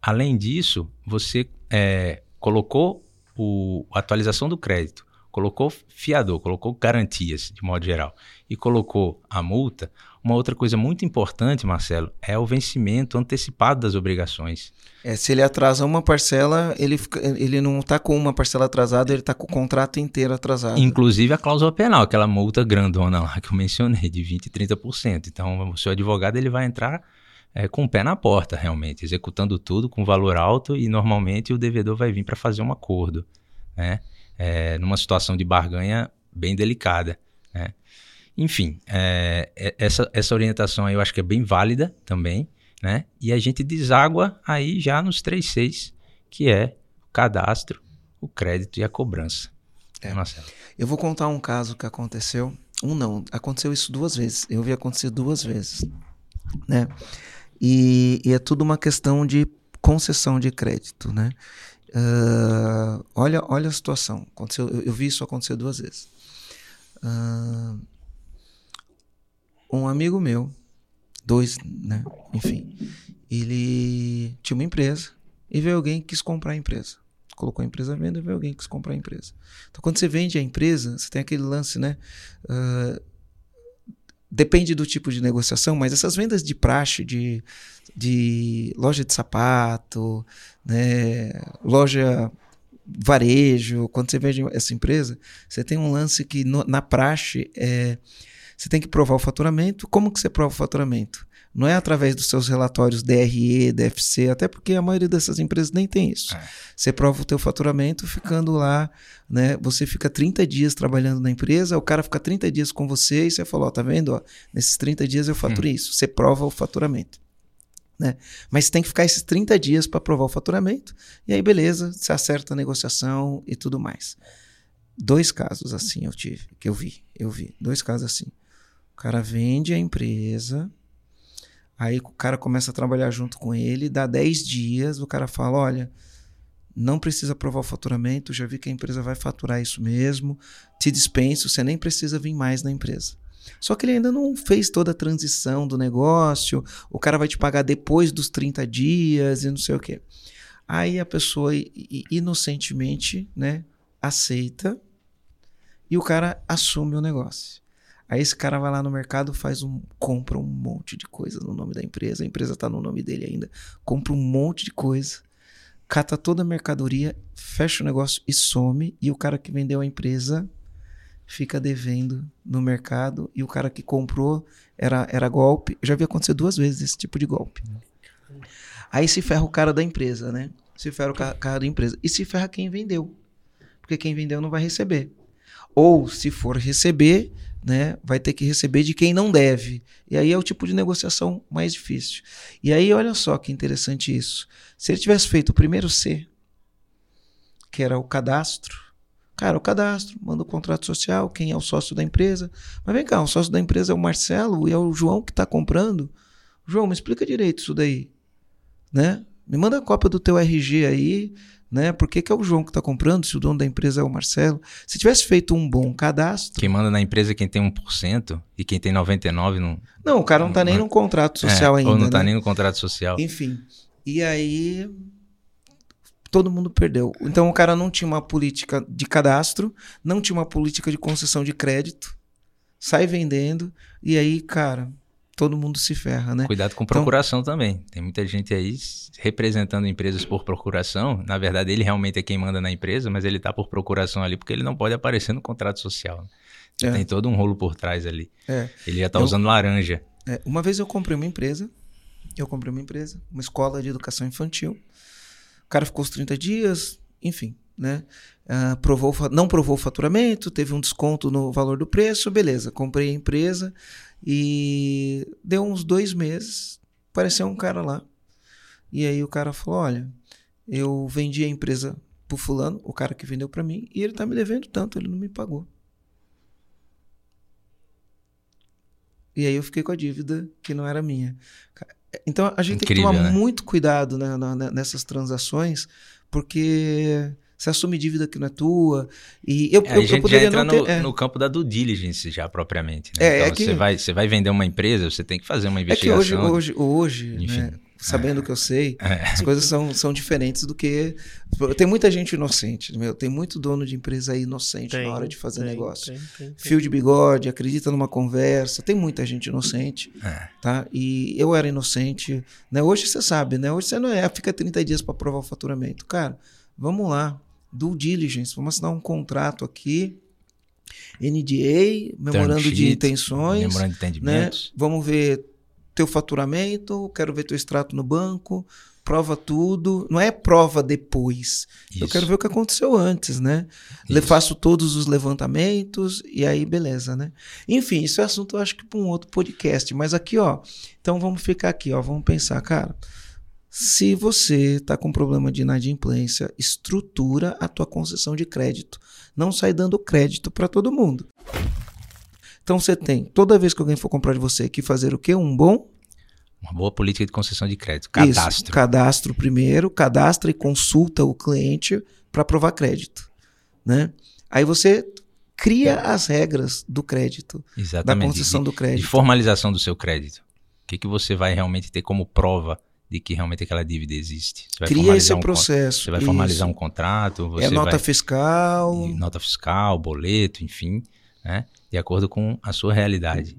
Além disso, você é, colocou o, a atualização do crédito, colocou fiador, colocou garantias de modo geral e colocou a multa. Uma outra coisa muito importante, Marcelo, é o vencimento antecipado das obrigações. É, se ele atrasa uma parcela, ele, fica, ele não está com uma parcela atrasada, ele está com o contrato inteiro atrasado. Inclusive a cláusula penal, aquela multa grandona lá que eu mencionei, de 20% e 30%. Então, o seu advogado ele vai entrar é, com o pé na porta, realmente, executando tudo com valor alto e normalmente o devedor vai vir para fazer um acordo, né? É, numa situação de barganha bem delicada, né? Enfim, é, essa, essa orientação aí eu acho que é bem válida também, né? E a gente deságua aí já nos 3.6, que é o cadastro, o crédito e a cobrança. É. Marcelo. Eu vou contar um caso que aconteceu. Um não, aconteceu isso duas vezes. Eu vi acontecer duas vezes, né? E, e é tudo uma questão de concessão de crédito, né? Uh, olha, olha a situação. Aconteceu, eu, eu, vi isso acontecer duas vezes. Uh, um amigo meu, dois, né? Enfim, ele tinha uma empresa e veio alguém que quis comprar a empresa. Colocou a empresa à venda e veio alguém que quis comprar a empresa. Então, quando você vende a empresa, você tem aquele lance, né? Uh, depende do tipo de negociação, mas essas vendas de praxe, de, de loja de sapato, né? Loja varejo, quando você vende essa empresa, você tem um lance que no, na praxe é você tem que provar o faturamento. Como que você prova o faturamento? Não é através dos seus relatórios DRE, DFC, até porque a maioria dessas empresas nem tem isso. É. Você prova o teu faturamento ficando lá, né? Você fica 30 dias trabalhando na empresa, o cara fica 30 dias com você e você falou, ó, tá vendo? Ó, nesses 30 dias eu faturei hum. isso. Você prova o faturamento. Né? Mas tem que ficar esses 30 dias para provar o faturamento, e aí beleza, você acerta a negociação e tudo mais. Dois casos assim eu tive, que eu vi, eu vi, dois casos assim. O cara vende a empresa, aí o cara começa a trabalhar junto com ele, dá 10 dias, o cara fala: olha, não precisa provar o faturamento, já vi que a empresa vai faturar isso mesmo, te dispenso, você nem precisa vir mais na empresa. Só que ele ainda não fez toda a transição do negócio, o cara vai te pagar depois dos 30 dias e não sei o quê. Aí a pessoa inocentemente, né, aceita e o cara assume o negócio. Aí esse cara vai lá no mercado, faz um, compra um monte de coisa no nome da empresa, a empresa está no nome dele ainda, compra um monte de coisa, cata toda a mercadoria, fecha o negócio e some, e o cara que vendeu a empresa fica devendo no mercado, e o cara que comprou era, era golpe. Eu já vi acontecer duas vezes esse tipo de golpe. Aí se ferra o cara da empresa, né? Se ferra o cara da empresa. E se ferra quem vendeu. Porque quem vendeu não vai receber. Ou, se for receber, né, vai ter que receber de quem não deve. E aí é o tipo de negociação mais difícil. E aí, olha só que interessante isso. Se ele tivesse feito o primeiro C, que era o cadastro, cara, o cadastro, manda o contrato social, quem é o sócio da empresa. Mas vem cá, o sócio da empresa é o Marcelo e é o João que está comprando. João, me explica direito isso daí. Né? Me manda a cópia do teu RG aí, né? Por que, que é o João que está comprando, se o dono da empresa é o Marcelo? Se tivesse feito um bom cadastro. Quem manda na empresa é quem tem 1% e quem tem 99% não. Não, o cara não está nem no contrato social é, ainda. Ou não está né? nem no contrato social. Enfim. E aí. Todo mundo perdeu. Então o cara não tinha uma política de cadastro, não tinha uma política de concessão de crédito, sai vendendo, e aí, cara, todo mundo se ferra, né? Cuidado com procuração então, também. Tem muita gente aí representando empresas por procuração. Na verdade, ele realmente é quem manda na empresa, mas ele está por procuração ali porque ele não pode aparecer no contrato social. É. Tem todo um rolo por trás ali. É. Ele já está usando laranja. É. Uma vez eu comprei uma empresa, eu comprei uma empresa, uma escola de educação infantil. O cara ficou os 30 dias, enfim, né? Uh, provou, não provou o faturamento, teve um desconto no valor do preço, beleza. Comprei a empresa e deu uns dois meses, apareceu um cara lá. E aí o cara falou: Olha, eu vendi a empresa pro fulano, o cara que vendeu para mim, e ele tá me devendo tanto, ele não me pagou. E aí eu fiquei com a dívida que não era minha. Então a gente Incrível, tem que tomar né? muito cuidado né, nessas transações, porque você assume dívida que não é tua. E eu, é, eu, a gente já entra no, ter, é. no, campo da due diligence já propriamente. Né? É, então, é que, você, vai, você vai vender uma empresa, você tem que fazer uma investigação. É que hoje, hoje, hoje né, sabendo o que eu sei, é. as coisas são, são diferentes do que. Tem muita gente inocente, meu. Tem muito dono de empresa aí inocente tem, na hora de fazer tem, negócio. Tem, Fio de bigode, acredita numa conversa. Tem muita gente inocente. É. Tá? E eu era inocente. Né? Hoje você sabe, né? Hoje você não é, fica 30 dias para provar o faturamento. Cara, vamos lá. Due diligence, vamos assinar um contrato aqui. NDA, memorando sheet, de intenções. Memorando de entendimentos. Né? Vamos ver teu faturamento, quero ver teu extrato no banco, prova tudo. Não é prova depois. Isso. Eu quero ver o que aconteceu antes, né? Isso. Faço todos os levantamentos e aí beleza, né? Enfim, isso é assunto eu acho que para um outro podcast. Mas aqui, ó, então vamos ficar aqui, ó, vamos pensar, cara. Se você está com problema de inadimplência, estrutura a tua concessão de crédito. Não sai dando crédito para todo mundo. Então você tem, toda vez que alguém for comprar de você, que fazer o quê? Um bom uma boa política de concessão de crédito. Cadastro. Isso, cadastro primeiro, cadastra e consulta o cliente para aprovar crédito. Né? Aí você cria as regras do crédito, Exatamente. da concessão de, do crédito. De formalização do seu crédito. O que, que você vai realmente ter como prova de que realmente aquela dívida existe. Cria esse um processo. Você vai formalizar isso. um contrato. é nota vai, fiscal. Nota fiscal, boleto, enfim, né? de acordo com a sua realidade.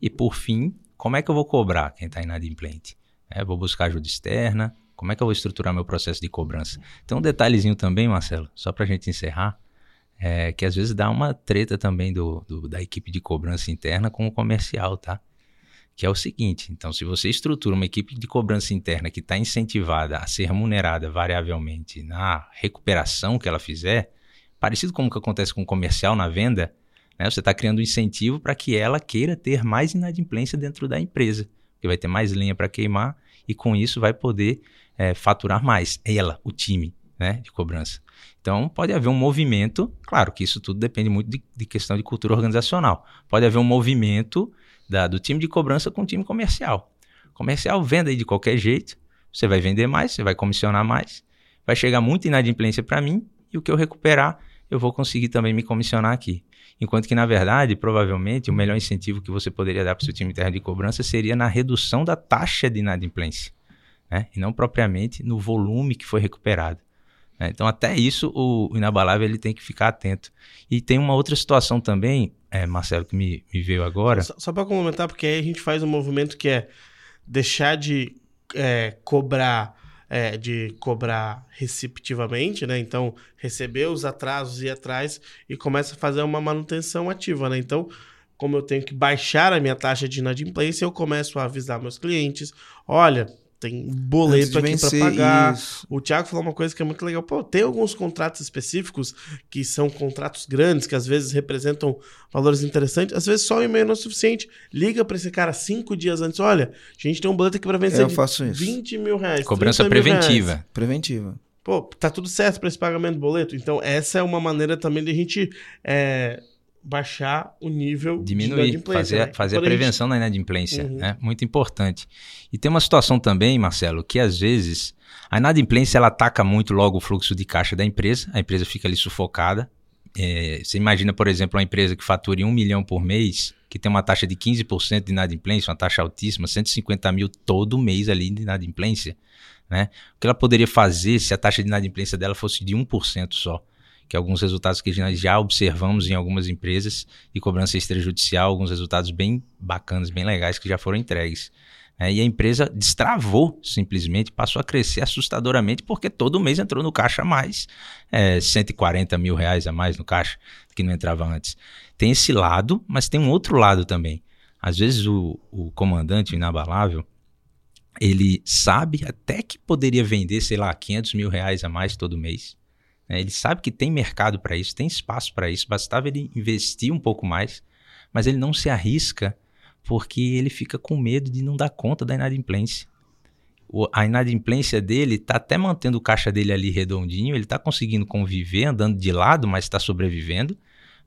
E por fim, como é que eu vou cobrar quem está inadimplente? É, vou buscar ajuda externa? Como é que eu vou estruturar meu processo de cobrança? Tem um detalhezinho também, Marcelo, só para a gente encerrar, é, que às vezes dá uma treta também do, do, da equipe de cobrança interna com o comercial, tá? Que é o seguinte: então, se você estrutura uma equipe de cobrança interna que está incentivada a ser remunerada variavelmente na recuperação que ela fizer, parecido com o que acontece com o comercial na venda, né, você está criando um incentivo para que ela queira ter mais inadimplência dentro da empresa, porque vai ter mais lenha para queimar e com isso vai poder é, faturar mais. Ela, o time né, de cobrança. Então, pode haver um movimento, claro que isso tudo depende muito de, de questão de cultura organizacional. Pode haver um movimento da, do time de cobrança com o time comercial. Comercial venda aí de qualquer jeito, você vai vender mais, você vai comissionar mais, vai chegar muita inadimplência para mim e o que eu recuperar, eu vou conseguir também me comissionar aqui. Enquanto que, na verdade, provavelmente, o melhor incentivo que você poderia dar para o seu time interno de cobrança seria na redução da taxa de inadimplência, né? e não propriamente no volume que foi recuperado. Né? Então, até isso, o, inabalável ele tem que ficar atento. E tem uma outra situação também, é, Marcelo, que me, me veio agora. Só, só para complementar, porque aí a gente faz um movimento que é deixar de é, cobrar. É, de cobrar receptivamente, né? Então, receber os atrasos e atrás e começa a fazer uma manutenção ativa, né? Então, como eu tenho que baixar a minha taxa de inadimplência, eu começo a avisar meus clientes: olha, tem boleto aqui para pagar. Isso. O Thiago falou uma coisa que é muito legal. Pô, tem alguns contratos específicos que são contratos grandes, que às vezes representam valores interessantes. Às vezes só o e-mail não é suficiente. Liga para esse cara cinco dias antes. Olha, a gente tem um boleto aqui para vencer Eu faço isso. 20 mil reais. Cobrança 30 mil reais. preventiva. Preventiva. Pô, tá tudo certo para esse pagamento do boleto. Então, essa é uma maneira também de a gente é, baixar o nível de Diminuir, inadimplência, fazer, né? fazer a gente- prevenção da inadimplência. Uhum. né? Muito importante. E tem uma situação também, Marcelo, que às vezes a inadimplência ela ataca muito logo o fluxo de caixa da empresa, a empresa fica ali sufocada. É, você imagina, por exemplo, uma empresa que fature um milhão por mês, que tem uma taxa de 15% de inadimplência, uma taxa altíssima, 150 mil todo mês ali de inadimplência. Né? O que ela poderia fazer se a taxa de inadimplência dela fosse de 1% só? Que é alguns resultados que nós já observamos em algumas empresas de cobrança extrajudicial, alguns resultados bem bacanas, bem legais que já foram entregues. né? e a empresa destravou simplesmente, passou a crescer assustadoramente, porque todo mês entrou no caixa a mais é, 140 mil reais a mais no caixa, que não entrava antes. Tem esse lado, mas tem um outro lado também. Às vezes o, o comandante inabalável, ele sabe até que poderia vender, sei lá, 500 mil reais a mais todo mês. Né? Ele sabe que tem mercado para isso, tem espaço para isso, bastava ele investir um pouco mais, mas ele não se arrisca porque ele fica com medo de não dar conta da inadimplência. O- a inadimplência dele está até mantendo o caixa dele ali redondinho, ele está conseguindo conviver, andando de lado, mas está sobrevivendo,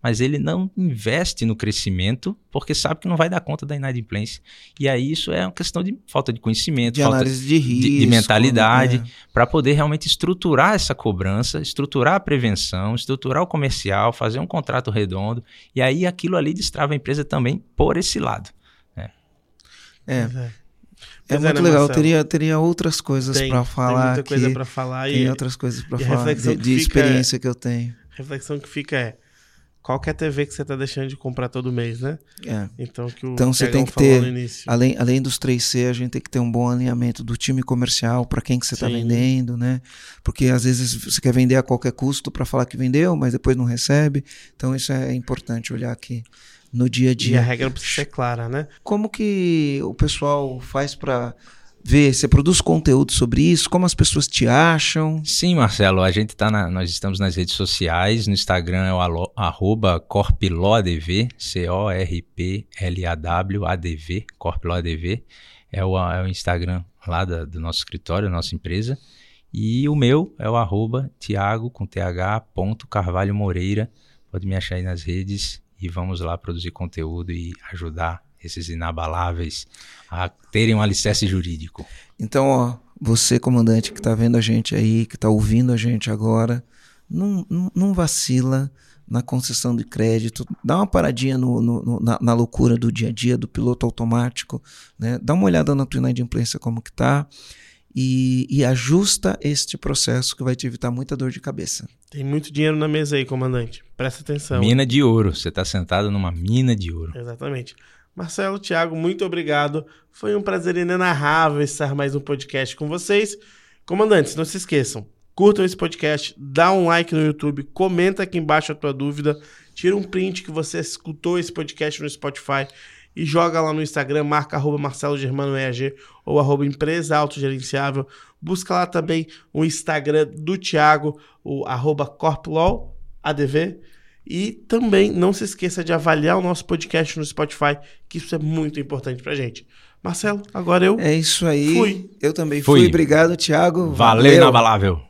mas ele não investe no crescimento porque sabe que não vai dar conta da inadimplência. E aí isso é uma questão de falta de conhecimento, De falta análise de risco. de mentalidade. né? para poder realmente estruturar essa cobrança, estruturar a prevenção, estruturar o comercial, fazer um contrato redondo, e aí aquilo ali destrava a empresa também por esse lado. É, Pois é. é Pois muito né, legal. Teria, teria outras coisas para falar Tem muita aqui. coisa para falar Tem e outras coisas para falar reflexão de, que de fica é- experiência que eu tenho. a reflexão que fica é qual que é a TV que você tá deixando de comprar todo mês, né? É. Então, que o Então, você tem que ter-. Além, além dos 3C, a gente tem que ter um bom alinhamento do time comercial para quem que você está vendendo, né? Porque às vezes você quer vender a qualquer custo para falar que vendeu, mas depois não recebe. Então isso é importante olhar aqui no dia a E a dia. regra precisa ser clara, né? Como que o pessoal faz para ver? Você produz conteúdo sobre isso? Como as pessoas te acham? Sim, Marcelo, a gente tá na, nós estamos nas redes sociais, no Instagram é o alo, arroba C-O-R-P-L-A-W-A-D-V, corpiloadv, é o, é o Instagram lá da- do nosso escritório, da nossa empresa, e o meu é o arroba Tiago, com pode me achar aí nas redes e vamos lá produzir conteúdo e ajudar esses inabaláveis a terem um alicerce jurídico. Então, ó, você, comandante, que tá vendo a gente aí, que tá ouvindo a gente agora, não, não, não vacila na concessão de crédito, dá uma paradinha no, no- no- na, na loucura do dia a dia, do piloto automático, né? Dá uma olhada na tua inadimplência como que tá e, e ajusta este processo que vai te evitar muita dor de cabeça. Tem muito dinheiro na mesa aí, comandante. Presta atenção. Mina de ouro, você está sentado numa mina de ouro. Exatamente. Marcelo, Thiago, muito obrigado. Foi um prazer inenarrável estar mais um podcast com vocês. Comandantes, não se esqueçam, curtam esse podcast, dá um like no YouTube, comenta aqui embaixo a tua dúvida, tira um print que você escutou esse podcast no Spotify e joga lá no Instagram, marca arroba Marcelo Germano EAG ou arroba Empresa Autogerenciável. Busca lá também o Instagram do Thiago, o arroba Corplol, ADV. E também não se esqueça de avaliar o nosso podcast no Spotify, que isso é muito importante pra gente. Marcelo, agora eu É isso aí. Fui. Eu também Fui. fui. Obrigado, Thiago. Valeu, inabalável.